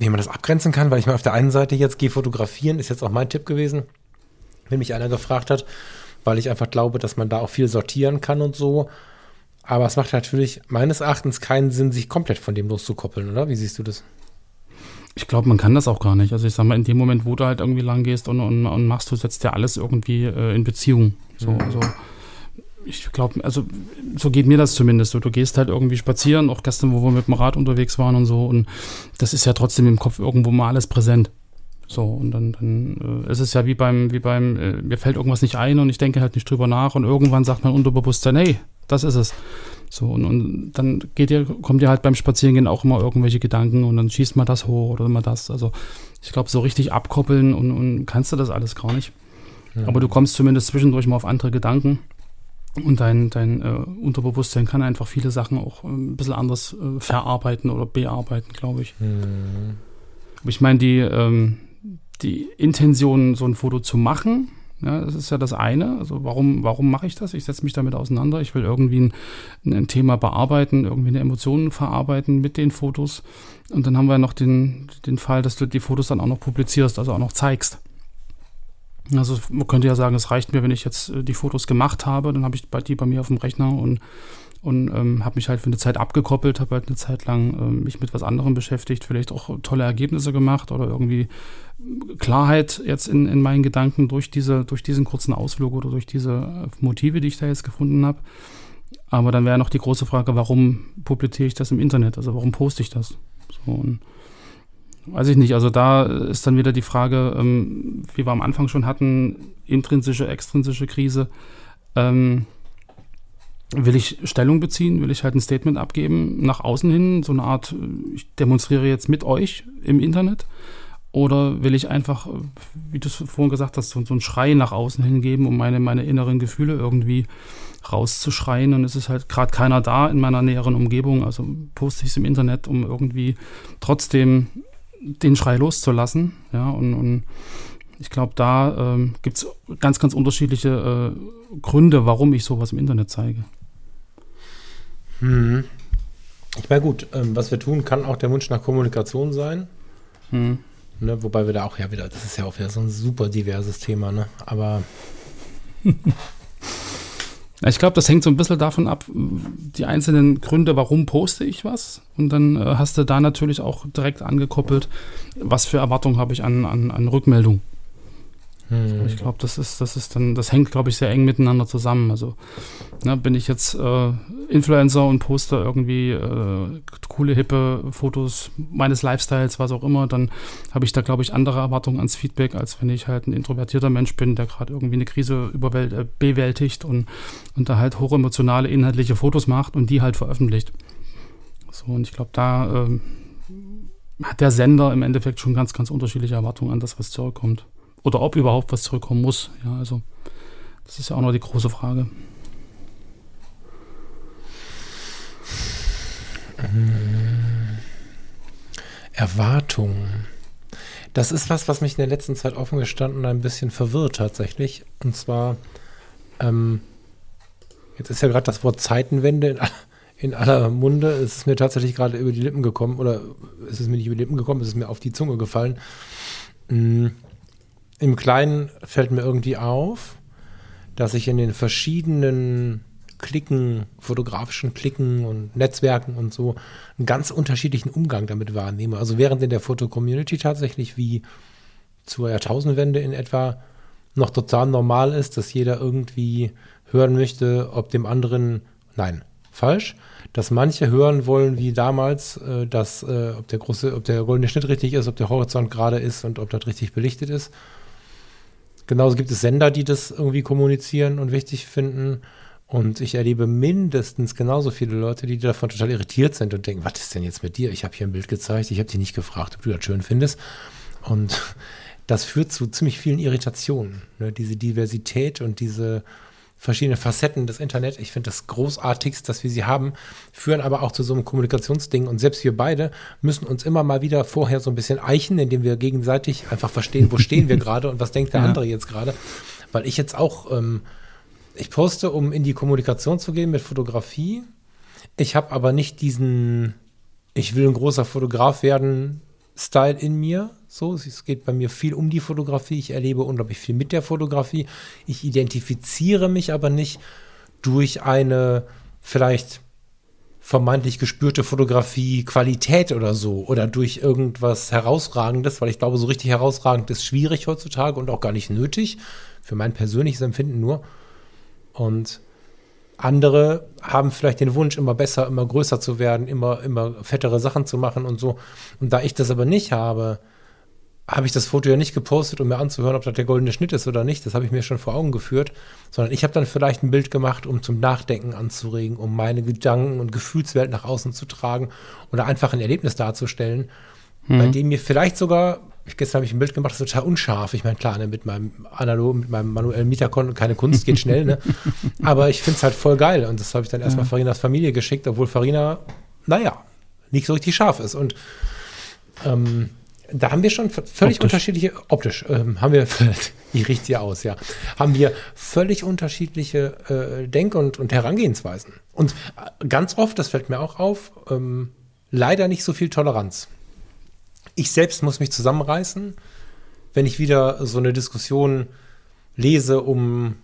wie man das abgrenzen kann? Weil ich mal auf der einen Seite jetzt gehe fotografieren, ist jetzt auch mein Tipp gewesen, wenn mich einer gefragt hat, weil ich einfach glaube, dass man da auch viel sortieren kann und so. Aber es macht natürlich meines Erachtens keinen Sinn, sich komplett von dem loszukoppeln, oder? Wie siehst du das? Ich glaube, man kann das auch gar nicht. Also ich sag mal, in dem Moment, wo du halt irgendwie lang gehst und, und, und machst, du setzt ja alles irgendwie äh, in Beziehung. So, also ich glaube, also so geht mir das zumindest. So, du gehst halt irgendwie spazieren, auch gestern, wo wir mit dem Rad unterwegs waren und so, und das ist ja trotzdem im Kopf irgendwo mal alles präsent. So, und dann, dann äh, ist es ja wie beim, wie beim, äh, mir fällt irgendwas nicht ein und ich denke halt nicht drüber nach und irgendwann sagt mein Unterbewusstsein, hey, das ist es. So, und, und dann geht dir, kommt dir halt beim Spazierengehen auch immer irgendwelche Gedanken und dann schießt mal das hoch oder mal das. Also ich glaube, so richtig abkoppeln und, und kannst du das alles gar nicht. Aber du kommst zumindest zwischendurch mal auf andere Gedanken. Und dein, dein äh, Unterbewusstsein kann einfach viele Sachen auch äh, ein bisschen anders äh, verarbeiten oder bearbeiten, glaube ich. Aber ich meine, die, ähm, die Intention, so ein Foto zu machen, ja, das ist ja das eine. Also warum, warum mache ich das? Ich setze mich damit auseinander. Ich will irgendwie ein, ein Thema bearbeiten, irgendwie eine Emotion verarbeiten mit den Fotos. Und dann haben wir noch den, den Fall, dass du die Fotos dann auch noch publizierst, also auch noch zeigst. Also man könnte ja sagen, es reicht mir, wenn ich jetzt äh, die Fotos gemacht habe, dann habe ich die bei mir auf dem Rechner und, und ähm, habe mich halt für eine Zeit abgekoppelt, habe halt eine Zeit lang ähm, mich mit was anderem beschäftigt, vielleicht auch tolle Ergebnisse gemacht oder irgendwie Klarheit jetzt in, in meinen Gedanken durch, diese, durch diesen kurzen Ausflug oder durch diese äh, Motive, die ich da jetzt gefunden habe. Aber dann wäre noch die große Frage, warum publiziere ich das im Internet? Also warum poste ich das? So, und weiß ich nicht. Also da ist dann wieder die Frage, ähm, wie wir am Anfang schon hatten, intrinsische, extrinsische Krise. Ähm, will ich Stellung beziehen? Will ich halt ein Statement abgeben nach außen hin? So eine Art, äh, ich demonstriere jetzt mit euch im Internet? Oder will ich einfach, wie du es vorhin gesagt hast, so, so einen Schrei nach außen hingeben, um meine, meine inneren Gefühle irgendwie rauszuschreien? Und es ist halt gerade keiner da in meiner näheren Umgebung. Also poste ich es im Internet, um irgendwie trotzdem den Schrei loszulassen. Ja, und, und ich glaube, da ähm, gibt es ganz, ganz unterschiedliche äh, Gründe, warum ich sowas im Internet zeige. Hm. Ich meine, gut, ähm, was wir tun, kann auch der Wunsch nach Kommunikation sein. Hm. Ne, wobei wir da auch ja wieder, das ist ja auch wieder so ein super diverses Thema, ne? Aber [LAUGHS] Ich glaube, das hängt so ein bisschen davon ab, die einzelnen Gründe, warum poste ich was. Und dann äh, hast du da natürlich auch direkt angekoppelt, was für Erwartungen habe ich an, an, an Rückmeldung. Hm, Ich glaube, das ist, das ist dann, das hängt, glaube ich, sehr eng miteinander zusammen. Also ne, bin ich jetzt äh, Influencer und poste irgendwie äh, coole, hippe Fotos meines Lifestyles, was auch immer, dann habe ich da, glaube ich, andere Erwartungen ans Feedback, als wenn ich halt ein introvertierter Mensch bin, der gerade irgendwie eine Krise überwält, äh, bewältigt und, und da halt hochemotionale, inhaltliche Fotos macht und die halt veröffentlicht. So, und ich glaube, da ähm, hat der Sender im Endeffekt schon ganz, ganz unterschiedliche Erwartungen an das, was zurückkommt oder ob überhaupt was zurückkommen muss. Ja, also das ist ja auch noch die große Frage. Erwartungen. Das ist was, was mich in der letzten Zeit offen gestanden ein bisschen verwirrt tatsächlich. Und zwar, ähm, jetzt ist ja gerade das Wort Zeitenwende in, aller- in aller Munde. Es ist mir tatsächlich gerade über die Lippen gekommen, oder es ist mir nicht über die Lippen gekommen, es ist mir auf die Zunge gefallen. Mm, Im Kleinen fällt mir irgendwie auf, dass ich in den verschiedenen Klicken, fotografischen Klicken und Netzwerken und so einen ganz unterschiedlichen Umgang damit wahrnehme. Also während in der Foto-Community tatsächlich wie zur Jahrtausendwende in etwa noch total normal ist, dass jeder irgendwie hören möchte, ob dem anderen, nein, falsch, dass manche hören wollen wie damals, äh, dass, äh, ob der große, ob der goldene Schnitt richtig ist, ob der Horizont gerade ist und ob das richtig belichtet ist. Genauso gibt es Sender, die das irgendwie kommunizieren und wichtig finden. Und ich erlebe mindestens genauso viele Leute, die davon total irritiert sind und denken, was ist denn jetzt mit dir? Ich habe hier ein Bild gezeigt, ich habe dich nicht gefragt, ob du das schön findest. Und das führt zu ziemlich vielen Irritationen. Ne? Diese Diversität und diese verschiedene Facetten des Internet. Ich finde das großartigst, dass wir sie haben, führen aber auch zu so einem Kommunikationsding. Und selbst wir beide müssen uns immer mal wieder vorher so ein bisschen eichen, indem wir gegenseitig einfach verstehen, wo stehen wir [LAUGHS] gerade und was denkt der Ja. andere jetzt gerade. Weil ich jetzt auch, ähm, ich poste, um in die Kommunikation zu gehen mit Fotografie. Ich habe aber nicht diesen, ich will ein großer Fotograf werden, Style in mir. So, es geht bei mir viel um die Fotografie. Ich erlebe unglaublich viel mit der Fotografie. Ich identifiziere mich aber nicht durch eine vielleicht vermeintlich gespürte Fotografie Qualität oder so oder durch irgendwas herausragendes, weil ich glaube, so richtig herausragend ist schwierig heutzutage und auch gar nicht nötig für mein persönliches Empfinden nur. Und andere haben vielleicht den Wunsch, immer besser, immer größer zu werden, immer, immer fettere Sachen zu machen und so. Und da ich das aber nicht habe, habe ich das Foto ja nicht gepostet, um mir anzuhören, ob das der goldene Schnitt ist oder nicht. Das habe ich mir schon vor Augen geführt. Sondern ich habe dann vielleicht ein Bild gemacht, um zum Nachdenken anzuregen, um meine Gedanken und Gefühlswelt nach außen zu tragen oder einfach ein Erlebnis darzustellen, bei dem mir vielleicht sogar, ich, gestern habe ich ein Bild gemacht, das ist total unscharf. Ich meine, klar, ne, mit meinem analog, mit meinem manuellen Mieterkonto, keine Kunst, geht schnell, ne? [LAUGHS] Aber ich finde es halt voll geil. Und das habe ich dann erstmal Farinas Familie geschickt, obwohl Farina, naja, nicht so richtig scharf ist. Und ähm, da haben wir schon völlig Optisch. unterschiedliche, optisch, ähm, haben wir, die riecht hier aus, ja, haben wir völlig unterschiedliche äh, Denk- und, und Herangehensweisen. Und äh, ganz oft, das fällt mir auch auf, ähm, leider nicht so viel Toleranz. Ich selbst muss mich zusammenreißen, wenn ich wieder so eine Diskussion lese um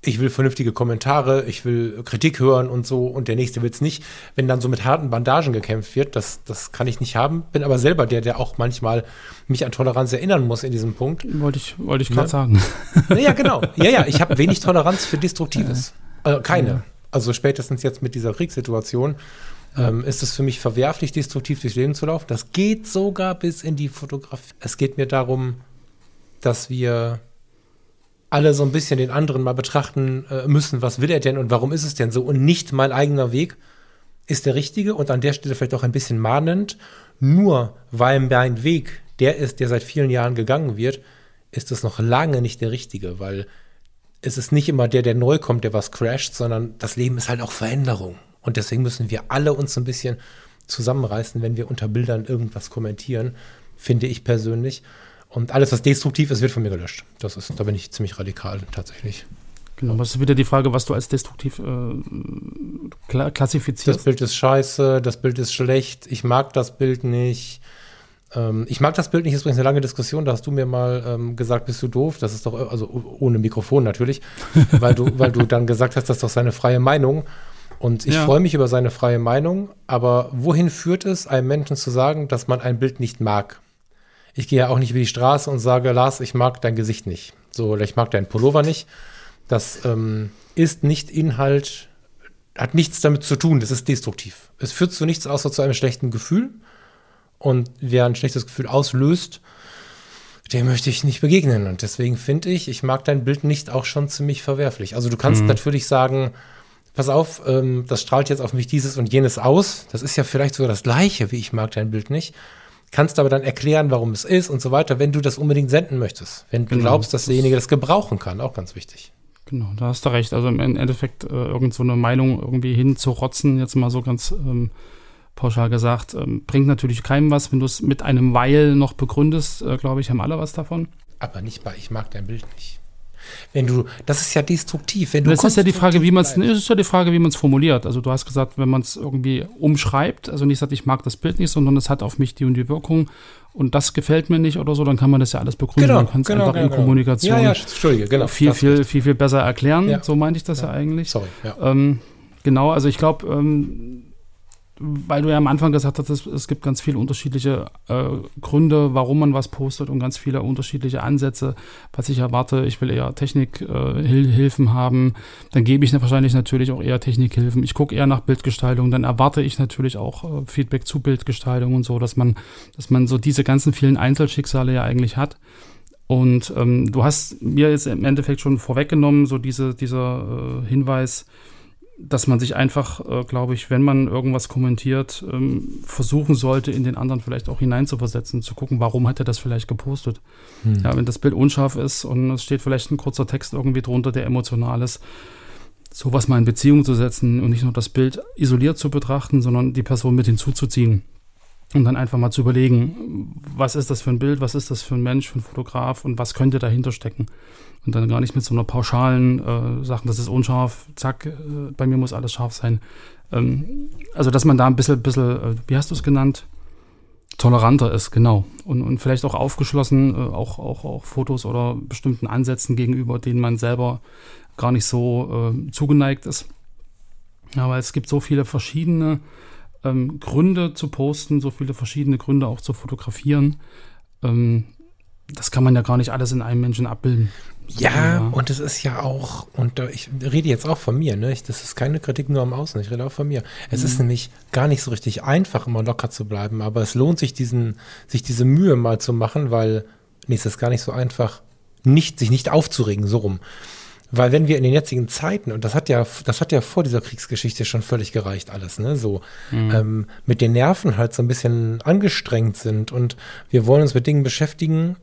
ich will vernünftige Kommentare, ich will Kritik hören und so und der nächste will es nicht. Wenn dann so mit harten Bandagen gekämpft wird, das, das kann ich nicht haben. Bin aber selber der, der auch manchmal mich an Toleranz erinnern muss in diesem Punkt. Wollte ich, wollte ich gerade Ne? sagen. [LAUGHS] Ja, genau. Ja, ja, ich habe wenig [LAUGHS] Toleranz für Destruktives. Äh, keine. Also spätestens jetzt mit dieser Kriegssituation ähm, ist es für mich verwerflich, destruktiv durchs Leben zu laufen. Das geht sogar bis in die Fotografie. Es geht mir darum, dass wir alle so ein bisschen den anderen mal betrachten äh, müssen, was will er denn und warum ist es denn so und nicht mein eigener Weg ist der richtige und an der Stelle vielleicht auch ein bisschen mahnend. Nur weil mein Weg der ist, der seit vielen Jahren gegangen wird, ist es noch lange nicht der richtige, weil es ist nicht immer der, der neu kommt, der was crasht, sondern das Leben ist halt auch Veränderung. Und deswegen müssen wir alle uns so ein bisschen zusammenreißen, wenn wir unter Bildern irgendwas kommentieren, finde ich persönlich. Und alles, was destruktiv ist, wird von mir gelöscht. Das ist, da bin ich ziemlich radikal tatsächlich. Genau, aber es ist wieder die Frage, was du als destruktiv äh, kla Das klassifizierst. Bild ist scheiße, das Bild ist schlecht, ich mag das Bild nicht. Ähm, ich mag das Bild nicht, ist übrigens eine lange Diskussion, da hast du mir mal ähm, gesagt, bist du doof, das ist doch, also oh- ohne Mikrofon natürlich, [LAUGHS] weil du, weil du dann gesagt hast, das ist doch seine freie Meinung. Und ich Ja. freue mich über seine freie Meinung, aber wohin führt es, einem Menschen zu sagen, dass man ein Bild nicht mag? Ich gehe ja auch nicht über die Straße und sage, Lars, ich mag dein Gesicht nicht. So, oder ich mag deinen Pullover nicht. Das ähm, ist nicht Inhalt, hat nichts damit zu tun, das ist destruktiv. Es führt zu nichts außer zu einem schlechten Gefühl. Und wer ein schlechtes Gefühl auslöst, dem möchte ich nicht begegnen. Und deswegen finde ich, ich mag dein Bild nicht auch schon ziemlich verwerflich. Also du kannst natürlich sagen, pass auf, ähm, das strahlt jetzt auf mich dieses und jenes aus. Das ist ja vielleicht sogar das Gleiche, wie ich mag dein Bild nicht. Kannst aber dann erklären, warum es ist und so weiter, wenn du das unbedingt senden möchtest. Wenn du Genau. glaubst, dass derjenige das gebrauchen kann, auch ganz wichtig. Genau, da hast du recht. Also im Endeffekt äh, irgend so eine Meinung irgendwie hinzurotzen, jetzt mal so ganz ähm, pauschal gesagt, ähm, bringt natürlich keinem was. Wenn du es mit einem Weil noch begründest, äh, glaube ich, haben alle was davon. Aber nicht bei ich mag dein Bild nicht. Wenn du, das ist ja destruktiv. Wenn du Das ist ja die Frage, wie man es, ist ja die Frage, wie man es formuliert. Also du hast gesagt, wenn man es irgendwie umschreibt, also nicht sagt, ich mag das Bild nicht, sondern es hat auf mich die und die Wirkung und das gefällt mir nicht oder so, dann kann man das ja alles begründen. Genau, man kann es genau, einfach genau, in genau. Kommunikation Ja, ja, genau. viel, viel, viel, viel besser erklären. Ja. So meinte ich das ja, eigentlich. Sorry. Ähm, genau, also ich glaube, ähm, weil du ja am Anfang gesagt hast, es, gibt ganz viele unterschiedliche äh, Gründe, warum man was postet und ganz viele unterschiedliche Ansätze, was ich erwarte. Ich will eher Technikhilfen äh, haben, dann gebe ich wahrscheinlich natürlich auch eher Technikhilfen. Ich gucke eher nach Bildgestaltung, dann erwarte ich natürlich auch äh, Feedback zu Bildgestaltung und so, dass man, dass man so diese ganzen vielen Einzelschicksale ja eigentlich hat. Und ähm, du hast mir jetzt im Endeffekt schon vorweggenommen, so diese, dieser äh, Hinweis, dass man sich einfach, äh, glaube ich, wenn man irgendwas kommentiert, ähm, versuchen sollte, in den anderen vielleicht auch hineinzuversetzen, zu gucken, warum hat er das vielleicht gepostet. Hm. Ja, wenn das Bild unscharf ist und es steht vielleicht ein kurzer Text irgendwie drunter, der emotional ist, sowas mal in Beziehung zu setzen und nicht nur das Bild isoliert zu betrachten, sondern die Person mit hinzuzuziehen. Und dann einfach mal zu überlegen, was ist das für ein Bild, was ist das für ein Mensch, für ein Fotograf und was könnte dahinter stecken. Und dann gar nicht mit so einer pauschalen äh, Sachen, das ist unscharf, zack, äh, bei mir muss alles scharf sein. Ähm, also, dass man da ein bisschen, bisschen äh, wie hast du es genannt? Toleranter ist, genau. Und, und vielleicht auch aufgeschlossen, äh, auch, auch, auch Fotos oder bestimmten Ansätzen gegenüber, denen man selber gar nicht so äh, zugeneigt ist. Aber es gibt so viele verschiedene ähm, Gründe zu posten, so viele verschiedene Gründe auch zu fotografieren. Ähm, das kann man ja gar nicht alles in einem Menschen abbilden. Ja, und es ist ja auch, und ich rede jetzt auch von mir, ne? Ich, das ist keine Kritik nur am Außen, ich rede auch von mir. Es mhm. ist nämlich gar nicht so richtig einfach, immer locker zu bleiben, aber es lohnt sich, diesen, sich diese Mühe mal zu machen, weil, nee, es ist gar nicht so einfach, nicht, sich nicht aufzuregen, so rum. Weil wenn wir in den jetzigen Zeiten, und das hat ja, das hat ja vor dieser Kriegsgeschichte schon völlig gereicht, alles, ne? So mhm. ähm, mit den Nerven halt so ein bisschen angestrengt sind und wir wollen uns mit Dingen beschäftigen,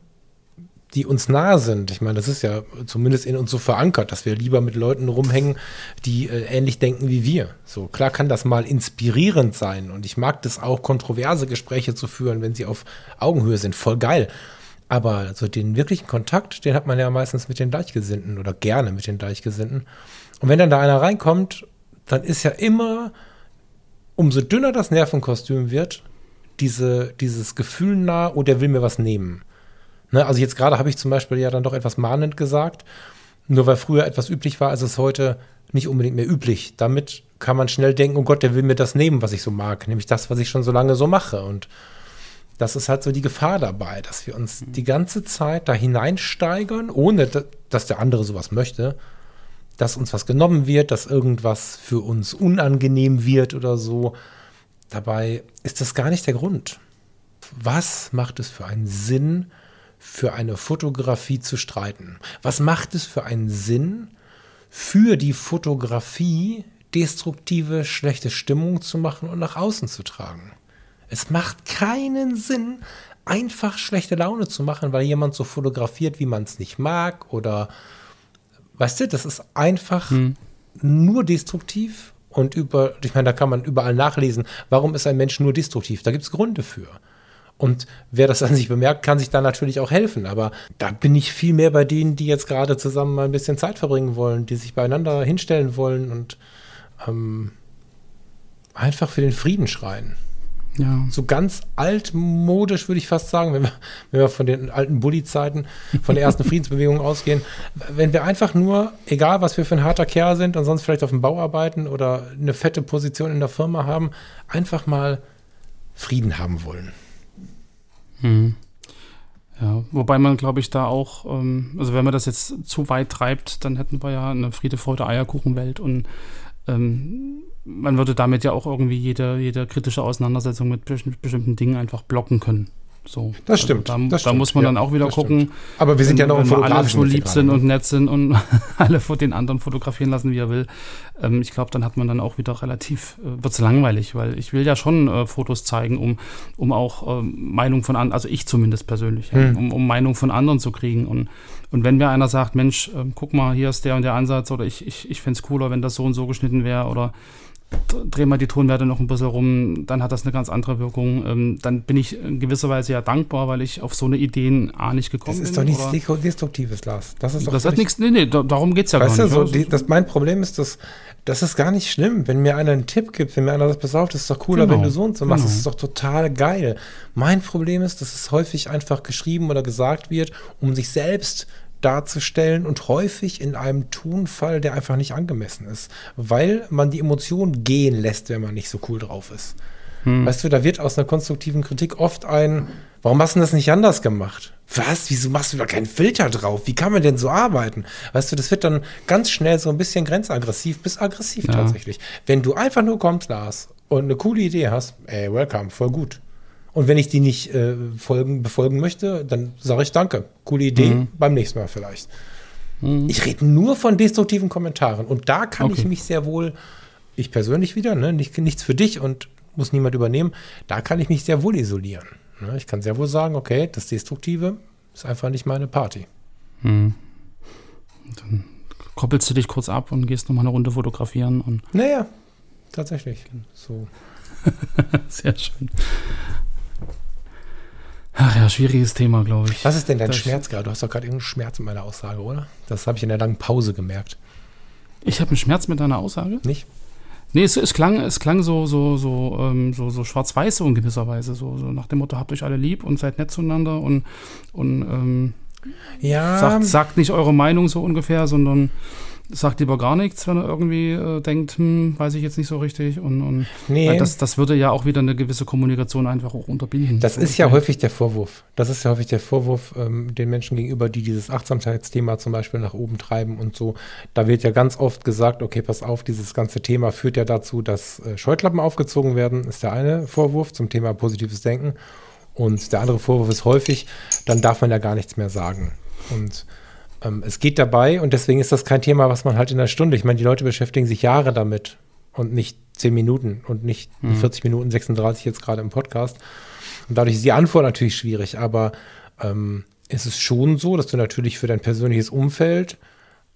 die uns nahe sind. Ich meine, das ist ja zumindest in uns so verankert, dass wir lieber mit Leuten rumhängen, die äh, ähnlich denken wie wir. So klar kann das mal inspirierend sein und ich mag das auch, kontroverse Gespräche zu führen, wenn sie auf Augenhöhe sind. Voll geil. Aber so den wirklichen Kontakt, den hat man ja meistens mit den Gleichgesinnten oder gerne mit den Gleichgesinnten. Und wenn dann da einer reinkommt, dann ist ja immer, umso dünner das Nervenkostüm wird, diese, dieses Gefühl nah, oh, der will mir was nehmen. Ne, also jetzt gerade habe ich zum Beispiel ja dann doch etwas mahnend gesagt, nur weil früher etwas üblich war, ist es heute nicht unbedingt mehr üblich. Damit kann man schnell denken, oh Gott, der will mir das nehmen, was ich so mag, nämlich das, was ich schon so lange so mache. Und das ist halt so die Gefahr dabei, dass wir uns die ganze Zeit da hineinsteigern, ohne dass der andere sowas möchte, dass uns was genommen wird, dass irgendwas für uns unangenehm wird oder so. Dabei ist das gar nicht der Grund. Was macht es für einen Sinn, für eine Fotografie zu streiten? Was macht es für einen Sinn, für die Fotografie destruktive, schlechte Stimmung zu machen und nach außen zu tragen? Es macht keinen Sinn, einfach schlechte Laune zu machen, weil jemand so fotografiert, wie man es nicht mag oder weißt du, das ist einfach hm. nur destruktiv und über, ich meine, da kann man überall nachlesen, warum ist ein Mensch nur destruktiv? Da gibt es Gründe für. Und wer das an sich bemerkt, kann sich da natürlich auch helfen. Aber da bin ich viel mehr bei denen, die jetzt gerade zusammen mal ein bisschen Zeit verbringen wollen, die sich beieinander hinstellen wollen und ähm, einfach für den Frieden schreien. Ja. So ganz altmodisch würde ich fast sagen, wenn wir, wenn wir von den alten Bully-Zeiten, von der ersten [LAUGHS] Friedensbewegung ausgehen. Wenn wir einfach nur, egal was wir für ein harter Kerl sind und sonst vielleicht auf dem Bau arbeiten oder eine fette Position in der Firma haben, einfach mal Frieden haben wollen. Mhm. Ja, wobei man, glaube ich, da auch, ähm, also wenn man das jetzt zu weit treibt, dann hätten wir ja eine Friede, Freude, Eierkuchenwelt und ähm, man würde damit ja auch irgendwie jede, jede kritische Auseinandersetzung mit bestimmten Dingen einfach blocken können. So. Das also stimmt. Also da, das da muss man ja, dann auch wieder gucken. Stimmt. Aber wir sind wenn, ja noch wenn wir alle so lieb sind und nett sind und [LAUGHS] alle vor den anderen fotografieren lassen, wie er will. Ähm, ich glaube, dann hat man dann auch wieder relativ, äh, wird es langweilig, weil ich will ja schon äh, Fotos zeigen, um, um auch äh, Meinung von anderen, also ich zumindest persönlich, hm. ja, um, um Meinung von anderen zu kriegen. Und, und wenn mir einer sagt, Mensch, äh, guck mal, hier ist der und der Ansatz oder ich, ich, ich fände es cooler, wenn das so und so geschnitten wäre oder drehen wir die Tonwerte noch ein bisschen rum, dann hat das eine ganz andere Wirkung. Ähm, dann bin ich in gewisser Weise ja dankbar, weil ich auf so eine Ideen A nicht gekommen bin. Das ist bin, doch nichts Destruktives, Lars. Das, ist doch das hat nichts, nee, nee, darum geht es ja weißt gar nicht. Du, so, die, das, mein Problem ist, dass das ist gar nicht schlimm, wenn mir einer einen Tipp gibt, wenn mir einer sagt, pass auf, das ist doch cooler, genau, wenn du so und so machst, genau. das ist doch total geil. Mein Problem ist, dass es häufig einfach geschrieben oder gesagt wird, um sich selbst darzustellen und häufig in einem Tonfall, der einfach nicht angemessen ist, weil man die Emotionen gehen lässt, wenn man nicht so cool drauf ist. Hm. Weißt du, da wird aus einer konstruktiven Kritik oft ein, warum hast du das nicht anders gemacht? Was? Wieso machst du da keinen Filter drauf? Wie kann man denn so arbeiten? Weißt du, das wird dann ganz schnell so ein bisschen grenzaggressiv bis aggressiv ja. tatsächlich. Wenn du einfach nur kommst, Lars, und eine coole Idee hast, ey, welcome, voll gut. Und wenn ich die nicht äh, folgen, befolgen möchte, dann sage ich Danke. Coole Idee, mhm. beim nächsten Mal vielleicht. Mhm. Ich rede nur von destruktiven Kommentaren. Und da kann okay. ich mich sehr wohl ich persönlich wieder, ne? Nicht, nichts für dich und muss niemand übernehmen. Da kann ich mich sehr wohl isolieren. Ne? Ich kann sehr wohl sagen, okay, das Destruktive ist einfach nicht meine Party. Hm. Dann koppelst du dich kurz ab und gehst nochmal eine Runde fotografieren und Naja, tatsächlich. So. [LAUGHS] sehr schön. Ach ja, schwieriges Thema, glaube ich. Was ist denn dein Das- Schmerz gerade? Du hast doch gerade irgendeinen Schmerz in meiner Aussage, oder? Das habe ich in der langen Pause gemerkt. Ich habe einen Schmerz mit deiner Aussage. Nicht? Nee, es, es klang, es klang so, so, so, ähm, so, so schwarz-weiß so in gewisser Weise. So, so nach dem Motto, habt euch alle lieb und seid nett zueinander und, und ähm, Ja, sagt, sagt nicht eure Meinung so ungefähr, sondern sagt lieber gar nichts, wenn er irgendwie äh, denkt, hm, weiß ich jetzt nicht so richtig. Und, und nee. das, das würde ja auch wieder eine gewisse Kommunikation einfach auch unterbinden. Das ist ja häufig der Vorwurf. Das ist ja häufig der Vorwurf ähm, den Menschen gegenüber, die dieses Achtsamkeitsthema zum Beispiel nach oben treiben und so. Da wird ja ganz oft gesagt, okay, pass auf, dieses ganze Thema führt ja dazu, dass äh, Scheuklappen aufgezogen werden, ist der eine Vorwurf zum Thema positives Denken. Und der andere Vorwurf ist häufig, dann darf man ja gar nichts mehr sagen. Und ähm, es geht dabei, und deswegen ist das kein Thema, was man halt in einer Stunde, ich meine, die Leute beschäftigen sich Jahre damit und nicht zehn Minuten und nicht die 40 Minuten 36 jetzt gerade im Podcast. Und dadurch ist die Antwort natürlich schwierig, aber ähm, es ist schon so, dass du natürlich für dein persönliches Umfeld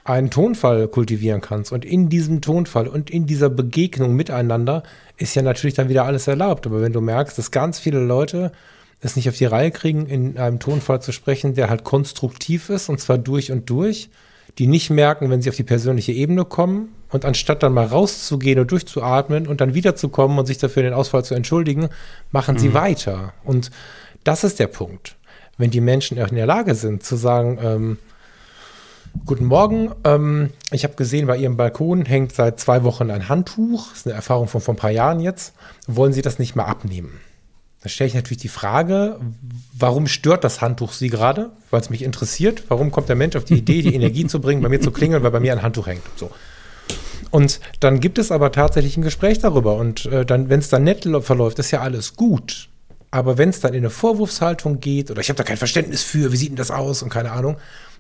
einen Tonfall kultivieren kannst. Und in diesem Tonfall und in dieser Begegnung miteinander ist ja natürlich dann wieder alles erlaubt. Aber wenn du merkst, dass ganz viele Leute es nicht auf die Reihe kriegen, in einem Tonfall zu sprechen, der halt konstruktiv ist, und zwar durch und durch, die nicht merken, wenn sie auf die persönliche Ebene kommen und anstatt dann mal rauszugehen und durchzuatmen und dann wiederzukommen und sich dafür den Ausfall zu entschuldigen, machen sie weiter. Und das ist der Punkt. Wenn die Menschen auch in der Lage sind zu sagen, ähm, Guten Morgen. Ähm, ich habe gesehen, bei Ihrem Balkon hängt seit zwei Wochen ein Handtuch. Das ist eine Erfahrung von vor ein paar Jahren jetzt. Wollen Sie das nicht mal abnehmen? Da stelle ich natürlich die Frage, warum stört das Handtuch Sie gerade? Weil es mich interessiert. Warum kommt der Mensch auf die Idee, die Energie zu bringen, bei mir zu klingeln, weil bei mir ein Handtuch hängt? So. Und dann gibt es aber tatsächlich ein Gespräch darüber. Und äh, dann, wenn es dann nett verläuft, ist ja alles gut. Aber wenn es dann in eine Vorwurfshaltung geht oder ich habe da kein Verständnis für, wie sieht denn das aus und keine Ahnung,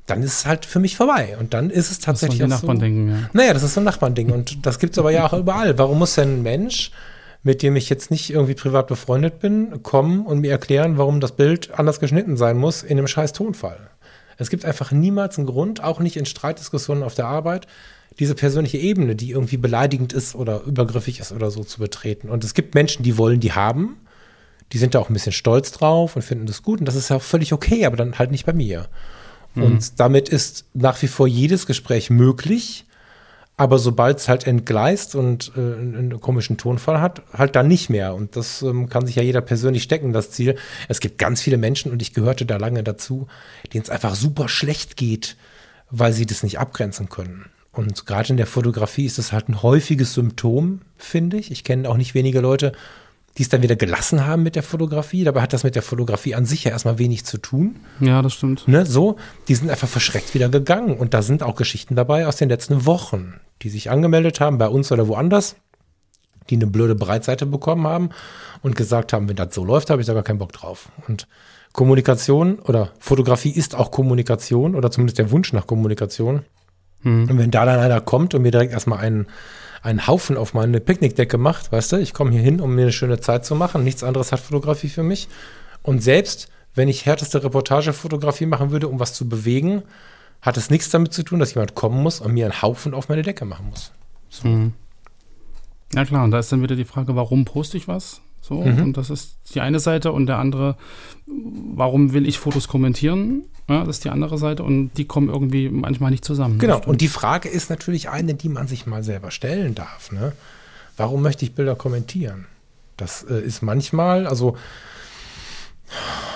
dann ist es halt für mich vorbei. Und dann ist es Das sollen tatsächlich die auch Nachbarn so. ja. Naja, das ist so ein Nachbarnding und das gibt es aber ja auch überall. Warum muss denn ein Mensch, mit dem ich jetzt nicht irgendwie privat befreundet bin, kommen und mir erklären, warum das Bild anders geschnitten sein muss in einem scheiß Tonfall? Es gibt einfach niemals einen Grund, auch nicht in Streitdiskussionen auf der Arbeit, diese persönliche Ebene, die irgendwie beleidigend ist oder übergriffig ist oder so zu betreten. Und es gibt Menschen, die wollen die haben, die sind da auch ein bisschen stolz drauf und finden das gut und das ist ja auch völlig okay, aber dann halt nicht bei mir. Und damit ist nach wie vor jedes Gespräch möglich, aber sobald es halt entgleist und äh, einen, komischen Tonfall hat, halt dann nicht mehr. Und das ähm, kann sich ja jeder persönlich stecken, das Ziel. Es gibt ganz viele Menschen, und ich gehörte da lange dazu, denen es einfach super schlecht geht, weil sie das nicht abgrenzen können. Und gerade in der Fotografie ist das halt ein häufiges Symptom, finde ich. Ich kenne auch nicht wenige Leute, die es dann wieder gelassen haben mit der Fotografie. Dabei hat das mit der Fotografie an sich ja erstmal wenig zu tun. Ja, das stimmt. Ne, so, die sind einfach verschreckt wieder gegangen. Und da sind auch Geschichten dabei aus den letzten Wochen, die sich angemeldet haben, bei uns oder woanders, die eine blöde Breitseite bekommen haben und gesagt haben, wenn das so läuft, habe ich da gar keinen Bock drauf. Und Kommunikation oder Fotografie ist auch Kommunikation oder zumindest der Wunsch nach Kommunikation. Und wenn da dann einer kommt und mir direkt erstmal einen, einen Haufen auf meine Picknickdecke macht, weißt du, ich komme hier hin, um mir eine schöne Zeit zu machen, nichts anderes hat Fotografie für mich. Und selbst wenn ich härteste Reportagefotografie machen würde, um was zu bewegen, hat es nichts damit zu tun, dass jemand kommen muss und mir einen Haufen auf meine Decke machen muss. Mhm. Ja klar, und da ist dann wieder die Frage, warum poste ich was? So, Mhm. und das ist die eine Seite und der andere, warum will ich Fotos kommentieren? Ja, das ist die andere Seite und die kommen irgendwie manchmal nicht zusammen. Genau, und die Frage ist natürlich eine, die man sich mal selber stellen darf. Ne? Warum möchte ich Bilder kommentieren? Das äh, ist manchmal, also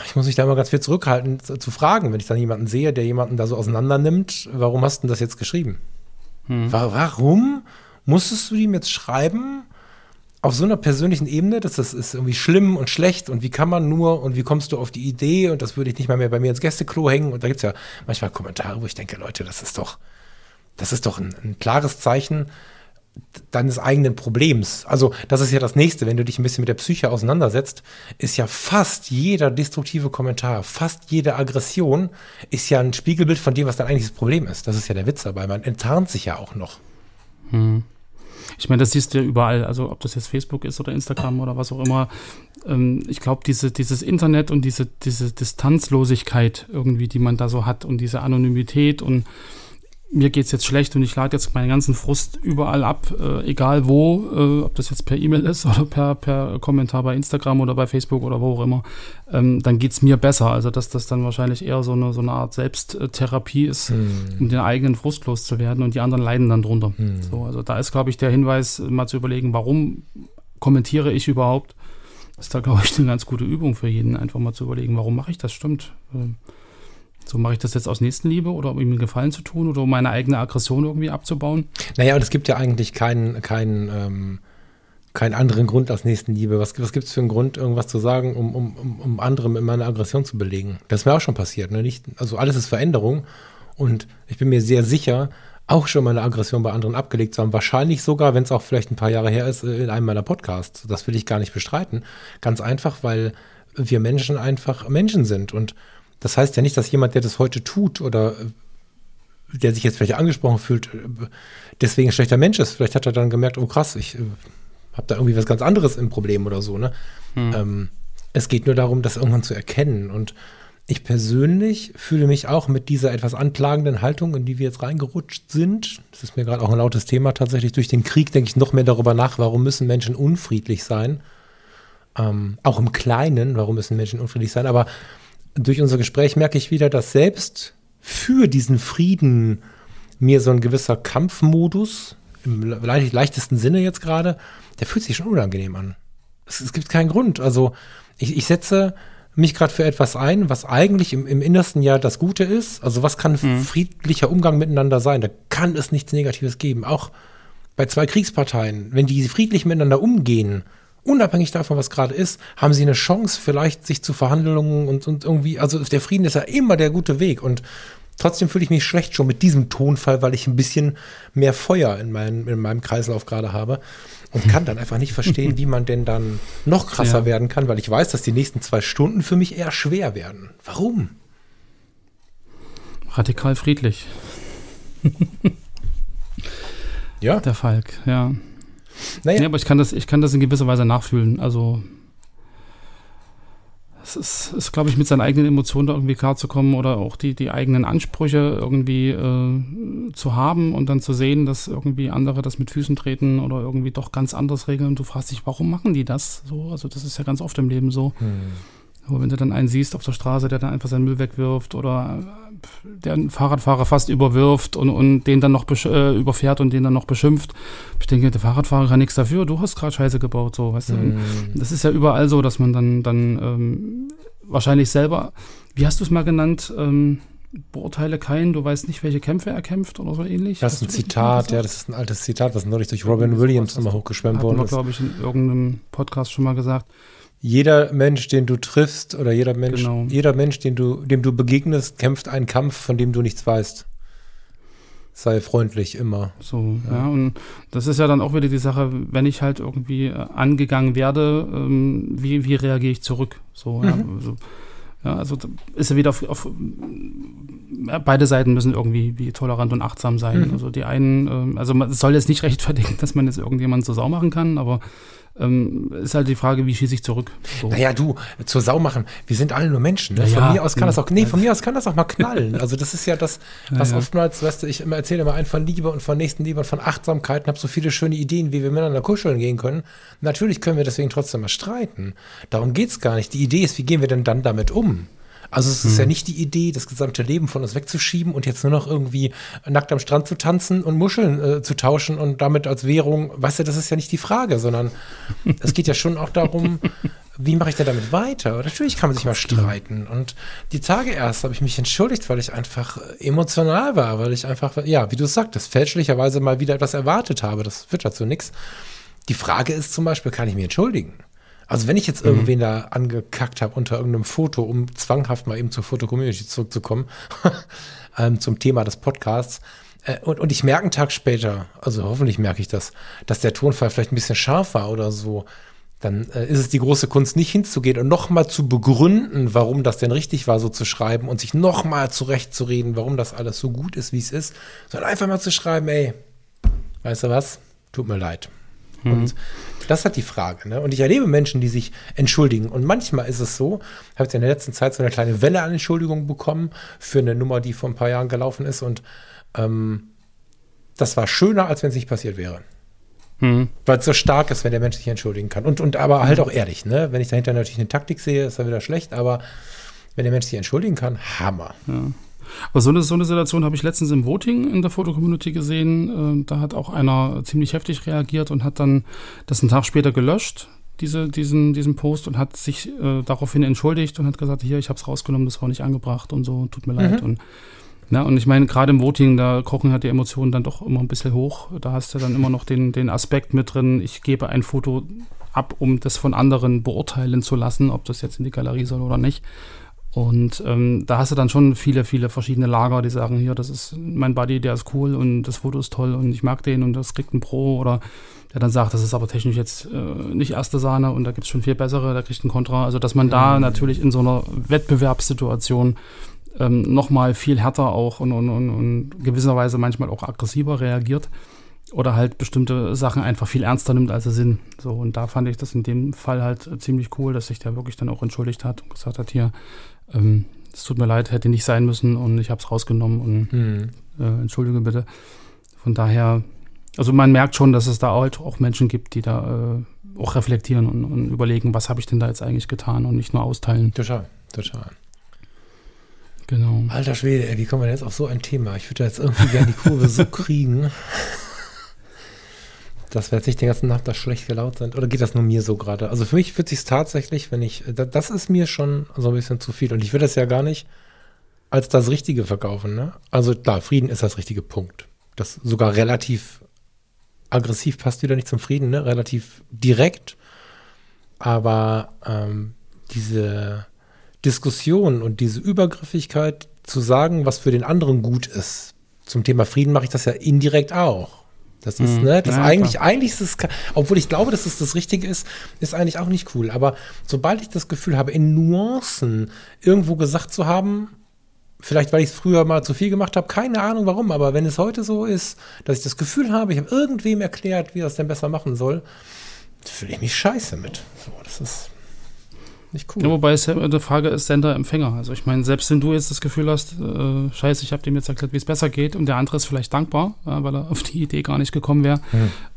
ich muss mich da immer ganz viel zurückhalten zu, zu fragen, wenn ich dann jemanden sehe, der jemanden da so auseinander nimmt, warum hast du denn das jetzt geschrieben? Wa- Warum musstest du ihm jetzt schreiben, auf so einer persönlichen Ebene, dass das ist irgendwie schlimm und schlecht und wie kann man nur und wie kommst du auf die Idee und das würde ich nicht mal mehr bei mir ins Gästeklo hängen und da gibt es ja manchmal Kommentare, wo ich denke, Leute, das ist doch, das ist doch ein, ein klares Zeichen deines eigenen Problems. Also das ist ja das Nächste, wenn du dich ein bisschen mit der Psyche auseinandersetzt, ist ja fast jeder destruktive Kommentar, fast jede Aggression ist ja ein Spiegelbild von dem, was dein eigentliches Problem ist. Das ist ja der Witz dabei. Man enttarnt sich ja auch noch. Ich meine, das siehst du ja überall, also ob das jetzt Facebook ist oder Instagram oder was auch immer. Ähm, ich glaube, diese, dieses Internet und diese, diese Distanzlosigkeit irgendwie, die man da so hat und diese Anonymität und mir geht's jetzt schlecht und ich lade jetzt meinen ganzen Frust überall ab, äh, egal wo, äh, ob das jetzt per E-Mail ist [LAUGHS] oder per, per Kommentar bei Instagram oder bei Facebook oder wo auch immer, ähm, dann geht's mir besser. Also dass das dann wahrscheinlich eher so eine, so eine Art Selbsttherapie ist, Hm. um den eigenen Frust loszuwerden und die anderen leiden dann drunter. Hm. So, also da ist, glaube ich, der Hinweis, mal zu überlegen, warum kommentiere ich überhaupt? Das ist da, glaube ich, eine ganz gute Übung für jeden, einfach mal zu überlegen, warum mache ich das? Stimmt. Ähm, So mache ich das jetzt aus Nächstenliebe oder um ihm einen Gefallen zu tun oder um meine eigene Aggression irgendwie abzubauen? Naja, und es gibt ja eigentlich keinen, keinen, ähm, keinen anderen Grund als Nächstenliebe. Was, was gibt es für einen Grund, irgendwas zu sagen, um, um, um, anderem in meiner Aggression zu belegen? Das ist mir auch schon passiert. Ne? Nicht, also alles ist Veränderung und ich bin mir sehr sicher, auch schon meine Aggression bei anderen abgelegt zu haben. Wahrscheinlich sogar, wenn es auch vielleicht ein paar Jahre her ist, in einem meiner Podcasts. Das will ich gar nicht bestreiten. Ganz einfach, weil wir Menschen einfach Menschen sind. Und das heißt ja nicht, dass jemand, der das heute tut oder äh, der sich jetzt vielleicht angesprochen fühlt, äh, deswegen ein schlechter Mensch ist. Vielleicht hat er dann gemerkt, oh krass, ich äh, habe da irgendwie was ganz anderes im Problem oder so. Ne? Ähm, es geht nur darum, das irgendwann zu erkennen. Und ich persönlich fühle mich auch mit dieser etwas anklagenden Haltung, in die wir jetzt reingerutscht sind. Das ist mir gerade auch ein lautes Thema tatsächlich. Durch den Krieg denke ich noch mehr darüber nach, warum müssen Menschen unfriedlich sein. Ähm, auch im Kleinen, warum müssen Menschen unfriedlich sein. Aber durch unser Gespräch merke ich wieder, dass selbst für diesen Frieden mir so ein gewisser Kampfmodus, im le leichtesten Sinne jetzt gerade, der fühlt sich schon unangenehm an. Es, es gibt keinen Grund. Also ich, ich setze mich gerade für etwas ein, was eigentlich im, im Innersten ja das Gute ist. Also was kann friedlicher Umgang miteinander sein? Da kann es nichts Negatives geben. Auch bei zwei Kriegsparteien, wenn die friedlich miteinander umgehen, unabhängig davon, was gerade ist, haben sie eine Chance, vielleicht sich zu Verhandlungen und, und irgendwie, also der Frieden ist ja immer der gute Weg und trotzdem fühle ich mich schlecht schon mit diesem Tonfall, weil ich ein bisschen mehr Feuer in, mein, in meinem Kreislauf gerade habe und [LAUGHS] kann dann einfach nicht verstehen, wie man denn dann noch krasser Ja. werden kann, weil ich weiß, dass die nächsten zwei Stunden für mich eher schwer werden. Warum? Radikal friedlich, Ja, der Falk, ja. Naja, Ja, aber ich kann das, ich kann das in gewisser Weise nachfühlen. Also es ist, ist glaube ich, mit seinen eigenen Emotionen da irgendwie klarzukommen oder auch die, die eigenen Ansprüche irgendwie äh, zu haben und dann zu sehen, dass irgendwie andere das mit Füßen treten oder irgendwie doch ganz anders regeln und du fragst dich, warum machen die das so? Also das ist ja ganz oft im Leben so. Aber wenn du dann einen siehst auf der Straße, der dann einfach seinen Müll wegwirft oder äh, der einen Fahrradfahrer fast überwirft und, und den dann noch äh, überfährt und den dann noch beschimpft. Ich denke, der Fahrradfahrer kann nichts dafür, du hast gerade Scheiße gebaut, so, weißt du. Und Das ist ja überall so, dass man dann, dann ähm, wahrscheinlich selber, wie hast du es mal genannt, ähm, beurteile keinen, du weißt nicht, welche Kämpfe er kämpft oder so ähnlich. das ist ein Zitat, ja, das ist ein altes Zitat, was neulich durch Robin Williams nochmal hochgeschwemmt worden ist. glaube ich, in irgendeinem Podcast schon mal gesagt. Jeder Mensch, den du triffst, oder jeder Mensch, Genau. jeder Mensch, den du, dem du begegnest, kämpft einen Kampf, von dem du nichts weißt. Sei freundlich immer. So, ja. und das ist ja dann auch wieder die Sache, wenn ich halt irgendwie äh, angegangen werde, ähm, wie, wie reagiere ich zurück? So, ja, also, ja, also ist ja wieder auf, auf ja, beide Seiten müssen irgendwie wie tolerant und achtsam sein. Also die einen, ähm, also man soll jetzt nicht rechtfertigen, [LAUGHS] dass man jetzt irgendjemanden zur Sau machen kann, aber ähm, ist halt die Frage, wie schieße ich zurück? So. Naja, du, zur Sau machen. Wir sind alle nur Menschen. Ne? Ja, von mir aus kann das auch, nee, von mir aus kann das auch mal knallen. Also das ist ja das, was ja. oftmals, weißt du, ich immer erzähle immer einen von Liebe und von Nächstenliebe und von Achtsamkeit und habe so viele schöne Ideen, wie wir miteinander kuscheln gehen können. Natürlich können wir deswegen trotzdem mal streiten. Darum geht's gar nicht. Die Idee ist, wie gehen wir denn dann damit um? Also es ist Hm. ja nicht die Idee, das gesamte Leben von uns wegzuschieben und jetzt nur noch irgendwie nackt am Strand zu tanzen und Muscheln äh, zu tauschen und damit als Währung, weißt du, das ist ja nicht die Frage, sondern es geht ja schon auch darum, [LAUGHS] wie mache ich denn damit weiter? Natürlich kann man sich mal streiten. Und die Tage erst habe ich mich entschuldigt, weil ich einfach emotional war, weil ich einfach, ja, wie du es sagtest, fälschlicherweise mal wieder etwas erwartet habe. Das wird dazu nichts. Die Frage ist zum Beispiel, kann ich mich entschuldigen? Also wenn ich jetzt irgendwen da angekackt habe unter irgendeinem Foto, um zwanghaft mal eben zur Foto-Community zurückzukommen, [LAUGHS] ähm, zum Thema des Podcasts, äh, und, und ich merke einen Tag später, also hoffentlich merke ich das, dass der Tonfall vielleicht ein bisschen scharf war oder so, dann äh, ist es die große Kunst, nicht hinzugehen und nochmal zu begründen, warum das denn richtig war, so zu schreiben und sich nochmal zurechtzureden, warum das alles so gut ist, wie es ist, sondern einfach mal zu schreiben, ey, weißt du was? tut mir leid. Und das hat die Frage. Ne? Und ich erlebe Menschen, die sich entschuldigen. Und manchmal ist es so, habe ich in der letzten Zeit so eine kleine Welle an Entschuldigungen bekommen für eine Nummer, die vor ein paar Jahren gelaufen ist. Und ähm, das war schöner, als wenn es nicht passiert wäre. Hm. Weil es so stark ist, wenn der Mensch sich entschuldigen kann. Und, und aber halt auch ehrlich, ne? Wenn ich dahinter natürlich eine Taktik sehe, ist dann wieder schlecht, aber wenn der Mensch sich entschuldigen kann, Hammer. Aber so eine, so eine Situation habe ich letztens im Voting in der Fotocommunity gesehen. Äh, Da hat auch einer ziemlich heftig reagiert und hat dann das einen Tag später gelöscht, diese, diesen, diesen Post, und hat sich äh, daraufhin entschuldigt und hat gesagt, hier, ich habe es rausgenommen, das war nicht angebracht und so, tut mir leid. Und, na, und ich meine, gerade im Voting, da kochen halt die Emotionen dann doch immer ein bisschen hoch. Da hast du dann immer noch den, den Aspekt mit drin, ich gebe ein Foto ab, um das von anderen beurteilen zu lassen, ob das jetzt in die Galerie soll oder nicht. Und ähm, da hast du dann schon viele, viele verschiedene Lager, die sagen, hier, das ist mein Buddy, der ist cool und das Foto ist toll und ich mag den und das kriegt ein Pro oder der dann sagt, das ist aber technisch jetzt äh, nicht erste Sahne und da gibt es schon viel bessere, da kriegt ein Kontra. Also dass man da natürlich in so einer Wettbewerbssituation ähm, nochmal viel härter auch und, und, und, und gewisserweise manchmal auch aggressiver reagiert oder halt bestimmte Sachen einfach viel ernster nimmt, als sie sind. So, und da fand ich das in dem Fall halt äh, ziemlich cool, dass sich der wirklich dann auch entschuldigt hat und gesagt hat, hier, ähm, es tut mir leid, hätte nicht sein müssen und ich habe es rausgenommen und Hm. äh, entschuldige bitte. Von daher, also man merkt schon, dass es da halt auch Menschen gibt, die da äh, auch reflektieren und, und überlegen, was habe ich denn da jetzt eigentlich getan und nicht nur austeilen. Total, total. Genau. Alter Schwede, ey, wie kommen wir denn jetzt auf so ein Thema? Ich würde da jetzt irgendwie gerne die Kurve so [LAUGHS] kriegen, dass wir jetzt nicht den ganzen Nacht da schlecht gelaunt sind. Oder geht das nur mir so gerade? Also für mich fühlt sich tatsächlich, wenn ich, da- das ist mir schon so ein bisschen zu viel. Und ich will das ja gar nicht als das Richtige verkaufen. Ne? Also klar, Frieden ist das richtige Punkt. Das sogar relativ aggressiv passt wieder nicht zum Frieden, ne? relativ direkt. Aber ähm, diese Diskussion und diese Übergriffigkeit zu sagen, was für den anderen gut ist. Zum Thema Frieden mache ich das ja indirekt auch. Das ist, Mhm. ne, das Ja, eigentlich, klar. eigentlich ist es, obwohl ich glaube, dass es das Richtige ist, ist eigentlich auch nicht cool. Aber sobald ich das Gefühl habe, in Nuancen irgendwo gesagt zu haben, vielleicht weil ich es früher mal zu viel gemacht habe, keine Ahnung warum, aber wenn es heute so ist, dass ich das Gefühl habe, ich habe irgendwem erklärt, wie er es denn besser machen soll, fühle ich mich scheiße mit. So, das ist nicht cool. Ja, wobei es ja die Frage ist Sender-Empfänger. Also ich meine, selbst wenn du jetzt das Gefühl hast, äh, scheiße, ich habe dem jetzt erklärt, wie es besser geht und der andere ist vielleicht dankbar, ja, weil er auf die Idee gar nicht gekommen wäre,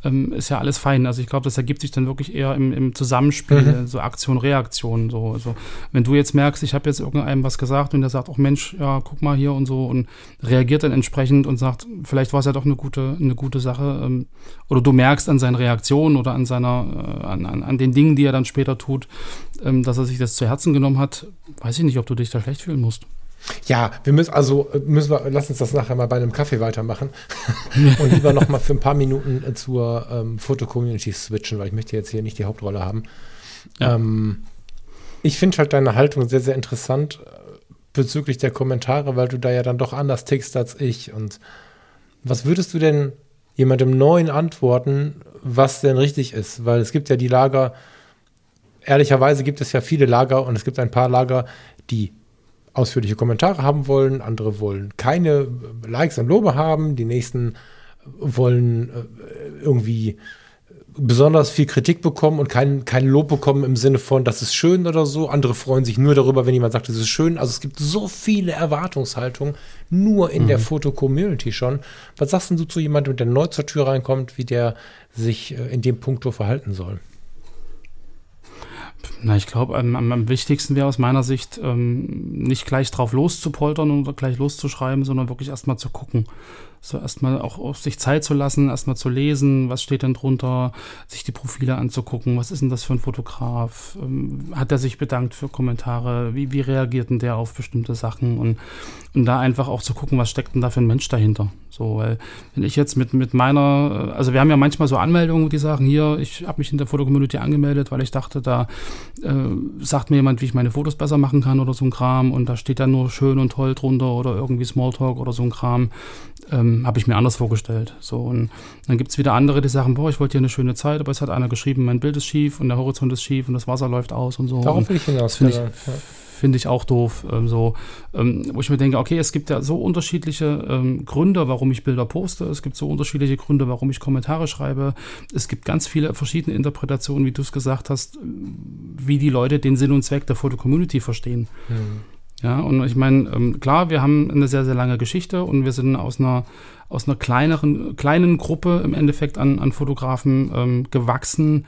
ähm, ist ja alles fein. Also ich glaube, das ergibt sich dann wirklich eher im, im Zusammenspiel, so Aktion, Reaktion. So. Also wenn du jetzt merkst, ich habe jetzt irgendeinem was gesagt und der sagt, auch Mensch, ja, guck mal hier und so und reagiert dann entsprechend und sagt, vielleicht war es ja doch eine gute, eine gute Sache. Ähm, oder du merkst an seinen Reaktionen oder an seiner, äh, an, an, an den Dingen, die er dann später tut, dass er sich das zu Herzen genommen hat, weiß ich nicht, ob du dich da schlecht fühlen musst. Ja, wir müssen also äh, müssen wir, lass uns das nachher mal bei einem Kaffee weitermachen [LAUGHS] und lieber noch mal für ein paar Minuten äh, zur ähm, Foto-Community switchen, weil ich möchte jetzt hier nicht die Hauptrolle haben. Ja. Ähm, ich finde halt deine Haltung sehr, sehr interessant äh, bezüglich der Kommentare, weil du da ja dann doch anders tickst als ich. Und was würdest du denn jemandem Neuen antworten, was denn richtig ist? Weil es gibt ja die Lager, ehrlicherweise gibt es ja viele Lager und es gibt ein paar Lager, die ausführliche Kommentare haben wollen, andere wollen keine Likes und Lobe haben, die nächsten wollen äh, irgendwie besonders viel Kritik bekommen und kein, kein Lob bekommen im Sinne von, das ist schön oder so. Andere freuen sich nur darüber, wenn jemand sagt, das ist schön. Also es gibt so viele Erwartungshaltungen nur in der Foto-Community schon. Was sagst du zu jemandem, der neu zur Tür reinkommt, wie der sich äh, in dem Punkto verhalten soll? Na, ich glaube, am, am, wichtigsten wäre aus meiner Sicht, ähm, nicht gleich drauf loszupoltern oder gleich loszuschreiben, sondern wirklich erstmal zu gucken. So erstmal auch auf sich Zeit zu lassen, erstmal zu lesen, was steht denn drunter, sich die Profile anzugucken, was ist denn das für ein Fotograf, ähm, hat er sich bedankt für Kommentare, wie, wie reagiert denn der auf bestimmte Sachen und, und da einfach auch zu gucken, was steckt denn da für ein Mensch dahinter. So, weil wenn ich jetzt mit, mit meiner, also wir haben ja manchmal so Anmeldungen, die sagen, hier, ich habe mich in der Fotocommunity angemeldet, weil ich dachte, da äh, sagt mir jemand, wie ich meine Fotos besser machen kann oder so ein Kram und da steht dann nur schön und toll drunter oder irgendwie Smalltalk oder so ein Kram, ähm, habe ich mir anders vorgestellt. So und dann gibt's wieder andere, die sagen, boah, ich wollte hier eine schöne Zeit, aber es hat einer geschrieben, mein Bild ist schief und der Horizont ist schief und das Wasser läuft aus und so. Darauf will ich hinaus. finde ich. Ja. Finde ich auch doof. Ähm, so, ähm, wo ich mir denke, okay, es gibt ja so unterschiedliche ähm, Gründe, warum ich Bilder poste. Es gibt so unterschiedliche Gründe, warum ich Kommentare schreibe. Es gibt ganz viele verschiedene Interpretationen, wie du es gesagt hast, wie die Leute den Sinn und Zweck der Foto-Community verstehen. Hm. Ja, und ich meine, ähm, klar, wir haben eine sehr, sehr lange Geschichte und wir sind aus einer, aus einer kleineren, kleinen Gruppe im Endeffekt an, an Fotografen ähm, gewachsen,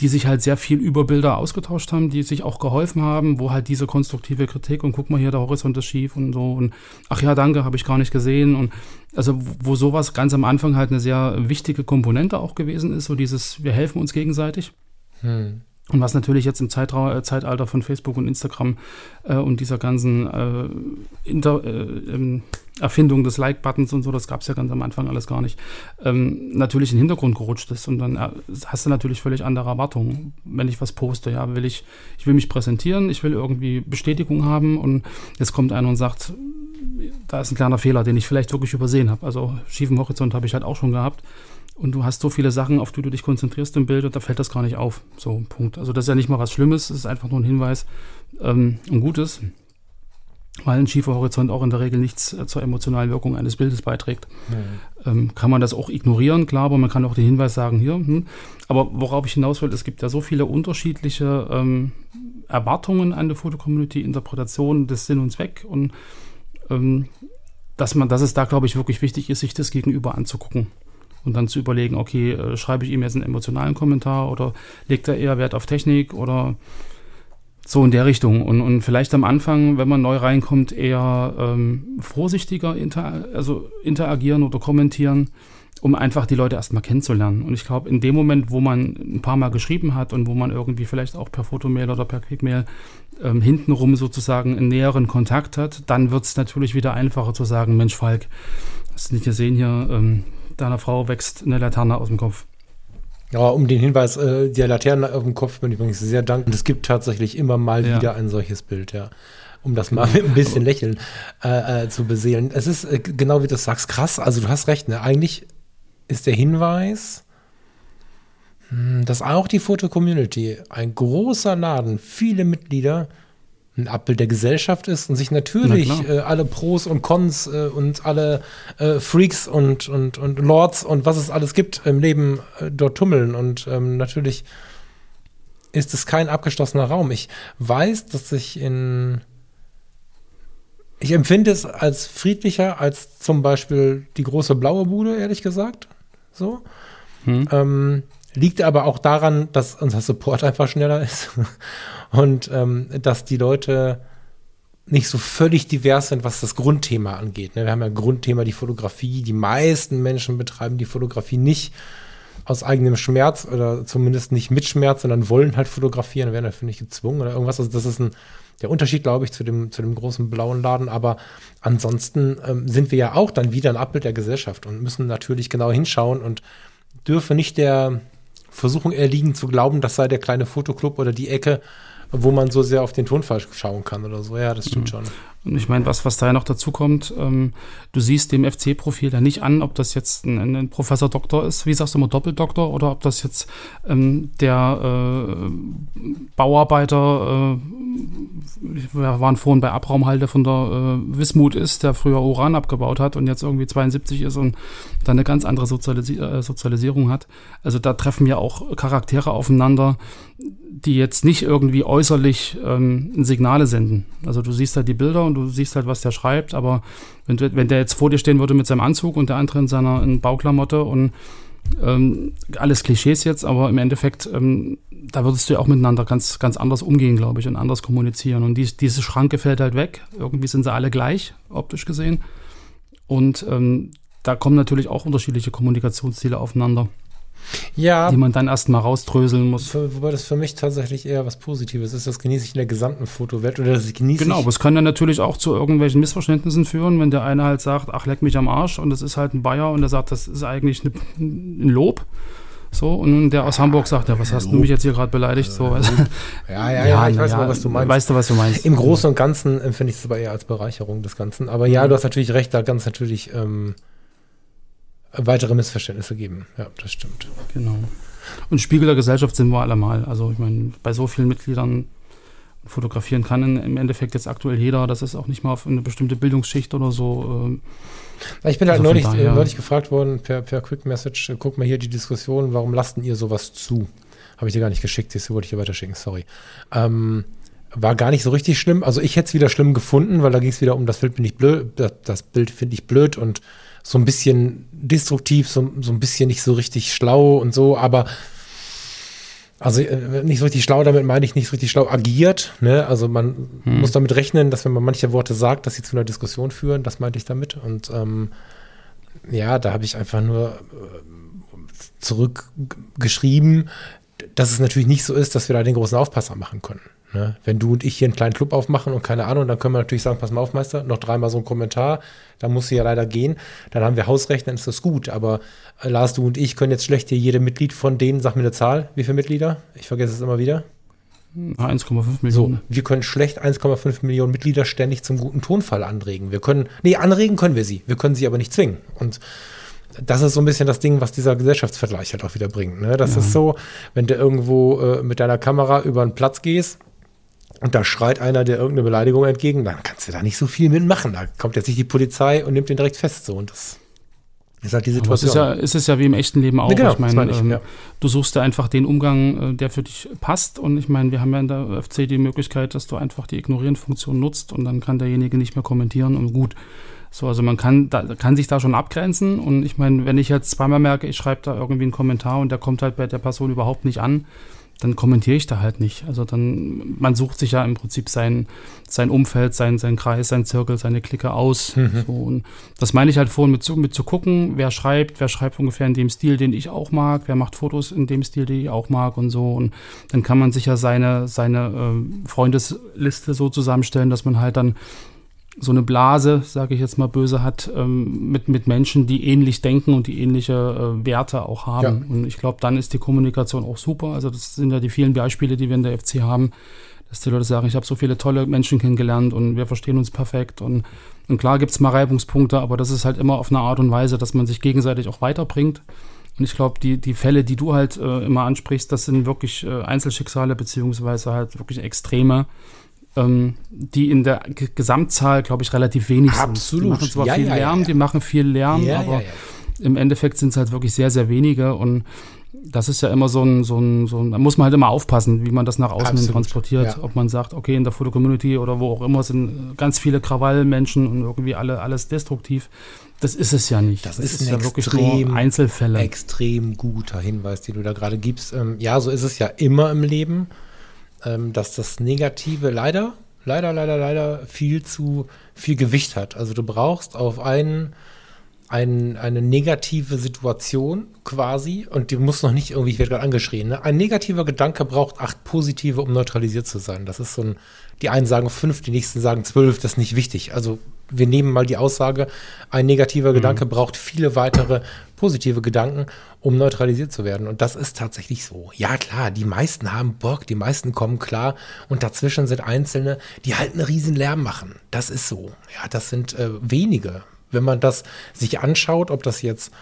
die sich halt sehr viel über Bilder ausgetauscht haben, die sich auch geholfen haben, wo halt diese konstruktive Kritik und guck mal hier, der Horizont ist schief und so und ach ja, danke, habe ich gar nicht gesehen und also wo sowas ganz am Anfang halt eine sehr wichtige Komponente auch gewesen ist, so dieses, wir helfen uns gegenseitig. Hm. Und was natürlich jetzt im Zeitrau äh, Zeitalter von Facebook und Instagram äh, und dieser ganzen äh, Inter, äh, ähm, Erfindung des Like-Buttons und so, das gab es ja ganz am Anfang alles gar nicht, ähm, natürlich in den Hintergrund gerutscht ist. Und dann äh, hast du natürlich völlig andere Erwartungen, wenn ich was poste. Ja, will ich, ich will mich präsentieren, ich will irgendwie Bestätigung haben und jetzt kommt einer und sagt, da ist ein kleiner Fehler, den ich vielleicht wirklich übersehen habe. Also schiefen Horizont habe ich halt auch schon gehabt und du hast so viele Sachen, auf die du dich konzentrierst im Bild und da fällt das gar nicht auf. So, Punkt. Also das ist ja nicht mal was Schlimmes, es ist einfach nur ein Hinweis ähm, und Gutes, weil ein schiefer Horizont auch in der Regel nichts äh, zur emotionalen Wirkung eines Bildes beiträgt. Mhm. Ähm, kann man das auch ignorieren, klar, aber man kann auch den Hinweis sagen, hier, hm. aber worauf ich hinaus will, es gibt ja so viele unterschiedliche ähm, Erwartungen an die Fotocommunity, Interpretationen des Sinn und Zweck und ähm, dass man, dass es da, glaube ich, wirklich wichtig ist, sich das Gegenüber anzugucken und dann zu überlegen, okay, äh, schreibe ich ihm jetzt einen emotionalen Kommentar oder legt er eher Wert auf Technik oder so in der Richtung. Und, und vielleicht am Anfang, wenn man neu reinkommt, eher ähm, vorsichtiger inter also interagieren oder kommentieren, um einfach die Leute erstmal kennenzulernen. Und ich glaube, in dem Moment, wo man ein paar Mal geschrieben hat und wo man irgendwie vielleicht auch per Fotomail oder per Quickmail ähm, hintenrum sozusagen einen näheren Kontakt hat, dann wird es natürlich wieder einfacher zu sagen, Mensch, Falk, hast du nicht gesehen hier, ähm, deiner Frau wächst eine Laterne aus dem Kopf. Ja, um den Hinweis, äh, der Laterne auf dem Kopf bin ich übrigens sehr dankbar. Es gibt tatsächlich immer mal ja. wieder ein solches Bild, ja. Um das mal [LAUGHS] mit ein bisschen Lächeln äh, äh, zu beseelen. Es ist äh, genau wie du sagst, krass. Also du hast recht, ne? Eigentlich ist der Hinweis, hm, dass auch die Foto-Community, ein großer Laden, viele Mitglieder, ein Abbild der Gesellschaft ist und sich natürlich äh, alle Pros und Cons äh, und alle äh, Freaks und, und, und Lords und was es alles gibt im Leben äh, dort tummeln. Und ähm, natürlich ist es kein abgeschlossener Raum. Ich weiß, dass ich in. Ich empfinde es als friedlicher als zum Beispiel die große blaue Bude, ehrlich gesagt. So. Hm. Ähm, liegt aber auch daran, dass unser Support einfach schneller ist [LAUGHS] und ähm, dass die Leute nicht so völlig divers sind, was das Grundthema angeht. Ne? Wir haben ja Grundthema die Fotografie. Die meisten Menschen betreiben die Fotografie nicht aus eigenem Schmerz oder zumindest nicht mit Schmerz, sondern wollen halt fotografieren, werden dafür nicht gezwungen oder irgendwas. Also das ist ein, der Unterschied, glaube ich, zu dem, zu dem großen blauen Laden. Aber ansonsten ähm, sind wir ja auch dann wieder ein Abbild der Gesellschaft und müssen natürlich genau hinschauen und dürfen nicht der Versuchung erliegen zu glauben, das sei der kleine Fotoclub oder die Ecke, wo man so sehr auf den Tonfall schauen kann oder so. Ja, das stimmt mhm. schon. Und ich meine, was, was da ja noch dazu kommt, ähm, du siehst dem FC-Profil ja nicht an, ob das jetzt ein, ein, Professor Doktor ist, wie sagst du immer Doppeldoktor, oder ob das jetzt ähm, der äh, Bauarbeiter, äh, wir waren vorhin bei Abraumhalde von der äh, Wismut ist, der früher Uran abgebaut hat und jetzt irgendwie 72 ist und dann eine ganz andere Sozialisi äh, Sozialisierung hat. Also da treffen ja auch Charaktere aufeinander, die jetzt nicht irgendwie äußerlich ähm, Signale senden. Also du siehst halt die Bilder und du siehst halt, was der schreibt, aber wenn, wenn der jetzt vor dir stehen würde mit seinem Anzug und der andere in seiner in Bauklamotte und ähm, alles Klischees jetzt, aber im Endeffekt, ähm, da würdest du ja auch miteinander ganz, ganz anders umgehen, glaube ich, und anders kommunizieren. Und die, diese Schranke fällt halt weg. Irgendwie sind sie alle gleich, optisch gesehen. Und ähm, da kommen natürlich auch unterschiedliche Kommunikationsstile aufeinander ja. die man dann erstmal rausdröseln muss. Für, wobei das für mich tatsächlich eher was Positives ist. Das genieße ich in der gesamten Fotowelt oder das genieße Genau, aber es kann dann natürlich auch zu irgendwelchen Missverständnissen führen, wenn der eine halt sagt, ach, leck mich am Arsch und das ist halt ein Bayer und der sagt, das ist eigentlich ein Lob. So, und der aus Hamburg sagt, ja, was hast du mich jetzt hier gerade beleidigt? So, also, [LAUGHS] ja, ja, ja, ich weiß ja, mal, was du meinst. Weißt du, was du meinst? Im Großen und Ganzen empfinde ich es aber eher als Bereicherung des Ganzen. Aber ja, mhm. du hast natürlich recht, da ganz natürlich ähm, weitere Missverständnisse geben. Ja, das stimmt. Genau. Und Spiegel der Gesellschaft sind wir alle mal. Also ich meine, bei so vielen Mitgliedern Fotografieren kann im Endeffekt jetzt aktuell jeder. Das ist auch nicht mal auf eine bestimmte Bildungsschicht oder so. ähm, Ich bin halt Also neulich, äh, neulich gefragt worden per, per Quick Message, äh, guck mal hier die Diskussion, warum lasten ihr sowas zu? Habe ich dir gar nicht geschickt, siehst du, wollte ich dir weiterschicken, sorry. Ähm, war gar nicht so richtig schlimm. Also ich hätte es wieder schlimm gefunden, weil da ging es wieder um, das Bild bin ich blöd, das, das Bild finde ich blöd und so ein bisschen destruktiv, so, so ein bisschen nicht so richtig schlau und so, aber also äh, nicht so richtig schlau, damit meine ich nicht so richtig schlau agiert. Ne? Also man muss damit rechnen, dass wenn man manche Worte sagt, dass sie zu einer Diskussion führen. Das meinte ich damit. Und ähm, ja, da habe ich einfach nur äh, zurückgeschrieben, dass es natürlich nicht so ist, dass wir da den großen Aufpasser machen können. Ne? Wenn du und ich hier einen kleinen Club aufmachen und keine Ahnung, dann können wir natürlich sagen, pass mal auf, Meister, noch dreimal so ein Kommentar, da musst du ja leider gehen. Dann haben wir Hausrecht, dann ist das gut. Aber äh, Lars, du und ich können jetzt schlecht hier jede Mitglied von denen, sag mir eine Zahl, wie viele Mitglieder? Ich vergesse es immer wieder. 1,5 So, Millionen. wir können schlecht 1,5 Millionen Mitglieder ständig zum guten Tonfall anregen. Wir können, nee, anregen können wir sie. Wir können sie aber nicht zwingen. Und das ist so ein bisschen das Ding, was dieser Gesellschaftsvergleich halt auch wieder bringt. Ne? Das ist so, wenn du irgendwo äh, mit deiner Kamera über einen Platz gehst und da schreit einer dir irgendeine Beleidigung entgegen, dann kannst du da nicht so viel mitmachen. Da kommt jetzt nicht die Polizei und nimmt den direkt fest. So. Und das ist halt die Aber es Situation. ist, ja, es ist ja wie im echten Leben auch. Ja, genau, ich meine, ich, ähm, ja. du suchst dir einfach den Umgang, äh, der für dich passt. Und ich meine, wir haben ja in der FC die Möglichkeit, dass du einfach die Ignorieren-Funktion nutzt und dann kann derjenige nicht mehr kommentieren und gut. So, also man kann, da, kann sich da schon abgrenzen. Und ich meine, wenn ich jetzt zweimal merke, ich schreibe da irgendwie einen Kommentar und der kommt halt bei der Person überhaupt nicht an, dann kommentiere ich da halt nicht. Also dann, man sucht sich ja im Prinzip sein, sein Umfeld, sein, sein Kreis, sein Zirkel, seine Clique aus. So, und das meine ich halt vorhin mit, zu- mit zu gucken, wer schreibt, wer schreibt ungefähr in dem Stil, den ich auch mag, wer macht Fotos in dem Stil, den ich auch mag und so. Und dann kann man sich ja seine, seine äh, Freundesliste so zusammenstellen, dass man halt dann so eine Blase, sage ich jetzt mal böse, hat ähm, mit, mit Menschen, die ähnlich denken und die ähnliche äh, Werte auch haben. Ja. Und ich glaube, dann ist die Kommunikation auch super. Also das sind ja die vielen Beispiele, die wir in der FC haben, dass die Leute sagen, ich habe so viele tolle Menschen kennengelernt und wir verstehen uns perfekt. Und, und klar gibt's mal Reibungspunkte, aber das ist halt immer auf eine Art und Weise, dass man sich gegenseitig auch weiterbringt. Und ich glaube, die, die Fälle, die du halt äh, immer ansprichst, das sind wirklich äh, Einzelschicksale, beziehungsweise halt wirklich Extreme ähm, die in der G Gesamtzahl, glaube ich, relativ wenig Absolut. sind. Die machen zwar Ja, viel ja, Lärm, ja. die machen viel Lärm, aber im Endeffekt sind es halt wirklich sehr, sehr wenige und das ist ja immer so ein, so ein, so ein, da muss man halt immer aufpassen, wie man das nach außen Absolut, transportiert. ja. Ob man sagt, okay, in der Foto-Community oder wo auch immer sind ganz viele Krawallmenschen und irgendwie alle, alles destruktiv. Das ist es ja nicht. Das ist ein ja wirklich extrem nur Einzelfälle. Extrem guter Hinweis, den du da gerade gibst. Ähm, ja, so ist es ja immer im Leben, dass das Negative leider, leider, leider, leider viel zu viel Gewicht hat. Also du brauchst auf einen, einen eine negative Situation quasi und die muss noch nicht irgendwie, ich werde gerade angeschrien, ne? ein negativer Gedanke braucht acht positive, um neutralisiert zu sein. Das ist so ein, die einen sagen fünf, die nächsten sagen zwölf, das ist nicht wichtig. Also wir nehmen mal die Aussage, ein negativer Gedanke braucht viele weitere positive Gedanken, um neutralisiert zu werden. Und das ist tatsächlich so. Ja, klar, die meisten haben Bock, die meisten kommen klar und dazwischen sind Einzelne, die halt einen riesen Lärm machen. Das ist so. Ja, das sind äh, wenige. Wenn man das sich anschaut, ob das jetzt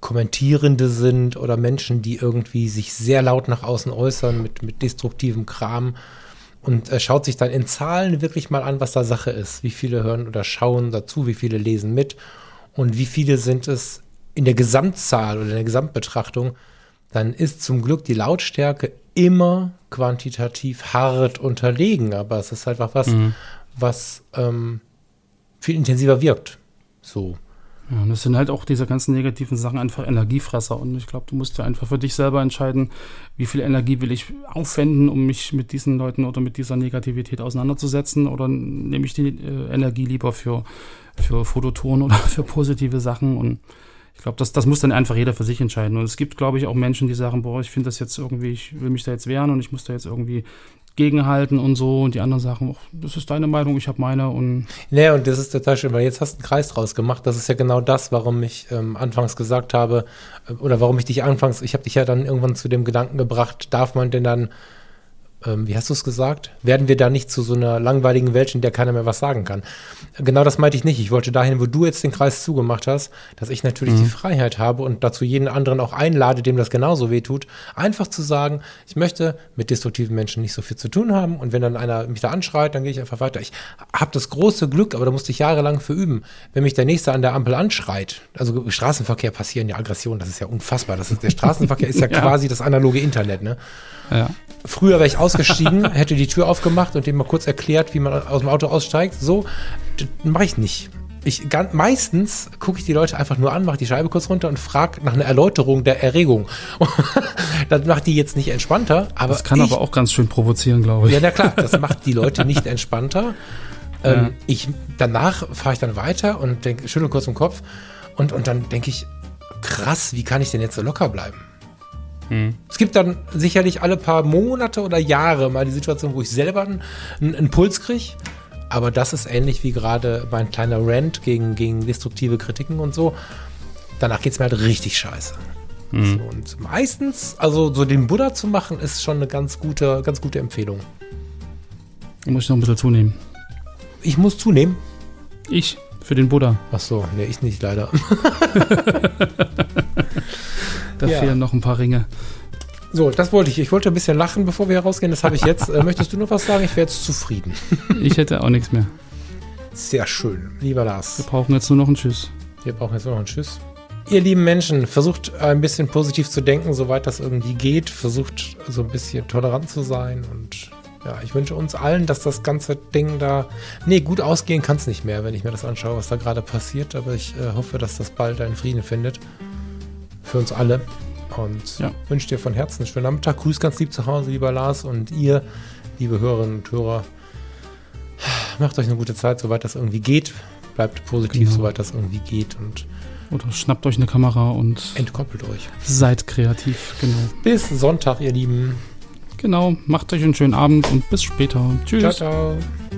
Kommentierende sind oder Menschen, die irgendwie sich sehr laut nach außen äußern mit, mit destruktivem Kram und äh, schaut sich dann in Zahlen wirklich mal an, was da Sache ist. Wie viele hören oder schauen dazu, wie viele lesen mit und wie viele sind es in der Gesamtzahl oder in der Gesamtbetrachtung, dann ist zum Glück die Lautstärke immer quantitativ hart unterlegen, aber es ist einfach was, was ähm, viel intensiver wirkt. So. Ja, und das sind halt auch diese ganzen negativen Sachen einfach Energiefresser. Und ich glaube, du musst ja einfach für dich selber entscheiden, wie viel Energie will ich aufwenden, um mich mit diesen Leuten oder mit dieser Negativität auseinanderzusetzen. Oder nehme ich die äh, Energie lieber für, für Fototon oder [LAUGHS] für positive Sachen. Und ich glaube, das, das muss dann einfach jeder für sich entscheiden. Und es gibt, glaube ich, auch Menschen, die sagen, boah, ich finde das jetzt irgendwie, ich will mich da jetzt wehren und ich muss da jetzt irgendwie gegenhalten und so. Und die anderen sagen, oh, das ist deine Meinung, ich habe meine. Und Nee, und das ist total schön, weil jetzt hast du einen Kreis draus gemacht. Das ist ja genau das, warum ich ähm, anfangs gesagt habe, äh, oder warum ich dich anfangs, ich habe dich ja dann irgendwann zu dem Gedanken gebracht, darf man denn dann wie hast du es gesagt? Werden wir da nicht zu so einer langweiligen Welt, in der keiner mehr was sagen kann? Genau das meinte ich nicht. Ich wollte dahin, wo du jetzt den Kreis zugemacht hast, dass ich natürlich die Freiheit habe und dazu jeden anderen auch einlade, dem das genauso weh tut, einfach zu sagen, ich möchte mit destruktiven Menschen nicht so viel zu tun haben und wenn dann einer mich da anschreit, dann gehe ich einfach weiter. Ich habe das große Glück, aber da musste ich jahrelang für üben. Wenn mich der Nächste an der Ampel anschreit, also Straßenverkehr passieren ja Aggressionen, das ist ja unfassbar. Das ist, der Straßenverkehr ist ja, [LAUGHS] Ja. quasi das analoge Internet, ne? Ja. Früher wäre ich ausgestiegen, hätte die Tür aufgemacht und dem mal kurz erklärt, wie man aus dem Auto aussteigt. So, mache ich nicht. Ich, ganz, meistens gucke ich die Leute einfach nur an, mache die Scheibe kurz runter und frage nach einer Erläuterung der Erregung. [LAUGHS] das macht die jetzt nicht entspannter, aber Das kann ich, aber auch ganz schön provozieren, glaube ich. ja, na klar, das macht die Leute nicht entspannter. Ähm, Ja. ich, danach fahre ich dann weiter und denk, schüttel kurz den Kopf und, und dann denke ich, krass, wie kann ich denn jetzt so locker bleiben? Es gibt dann sicherlich alle paar Monate oder Jahre mal die Situation, wo ich selber einen, einen Puls kriege. Aber das ist ähnlich wie gerade mein kleiner Rant gegen, gegen destruktive Kritiken und so. Danach geht es mir halt richtig scheiße. So, und meistens, also so den Buddha zu machen, ist schon eine ganz gute, ganz gute Empfehlung. Muss ich noch ein bisschen zunehmen. Ich muss zunehmen. Ich für den Buddha. Ach so, nee, ich nicht leider. [LAUGHS] Da Ja. fehlen noch ein paar Ringe. So, das wollte ich. Ich wollte ein bisschen lachen, bevor wir rausgehen. Das habe ich jetzt. Äh, möchtest du noch was sagen? Ich wäre jetzt zufrieden. Ich hätte auch nichts mehr. Sehr schön. Lieber Lars. Wir brauchen jetzt nur noch einen Tschüss. Wir brauchen jetzt noch einen Tschüss. Ihr lieben Menschen, versucht ein bisschen positiv zu denken, soweit das irgendwie geht. Versucht so ein bisschen tolerant zu sein. Und ja, ich wünsche uns allen, dass das ganze Ding da. Nee, gut ausgehen kann es nicht mehr, wenn ich mir das anschaue, was da gerade passiert. Aber ich äh, hoffe, dass das bald einen Frieden findet. Für uns alle. Und Ja. wünsche dir von Herzen einen schönen Nachmittag. Grüß ganz lieb zu Hause, lieber Lars. Und ihr, liebe Hörerinnen und Hörer, macht euch eine gute Zeit, soweit das irgendwie geht. Bleibt positiv, Genau. soweit das irgendwie geht. Und Oder schnappt euch eine Kamera und entkoppelt euch. seid kreativ. Genau. Bis Sonntag, ihr Lieben. Genau. Macht euch einen schönen Abend und bis später. Tschüss. Ciao, ciao.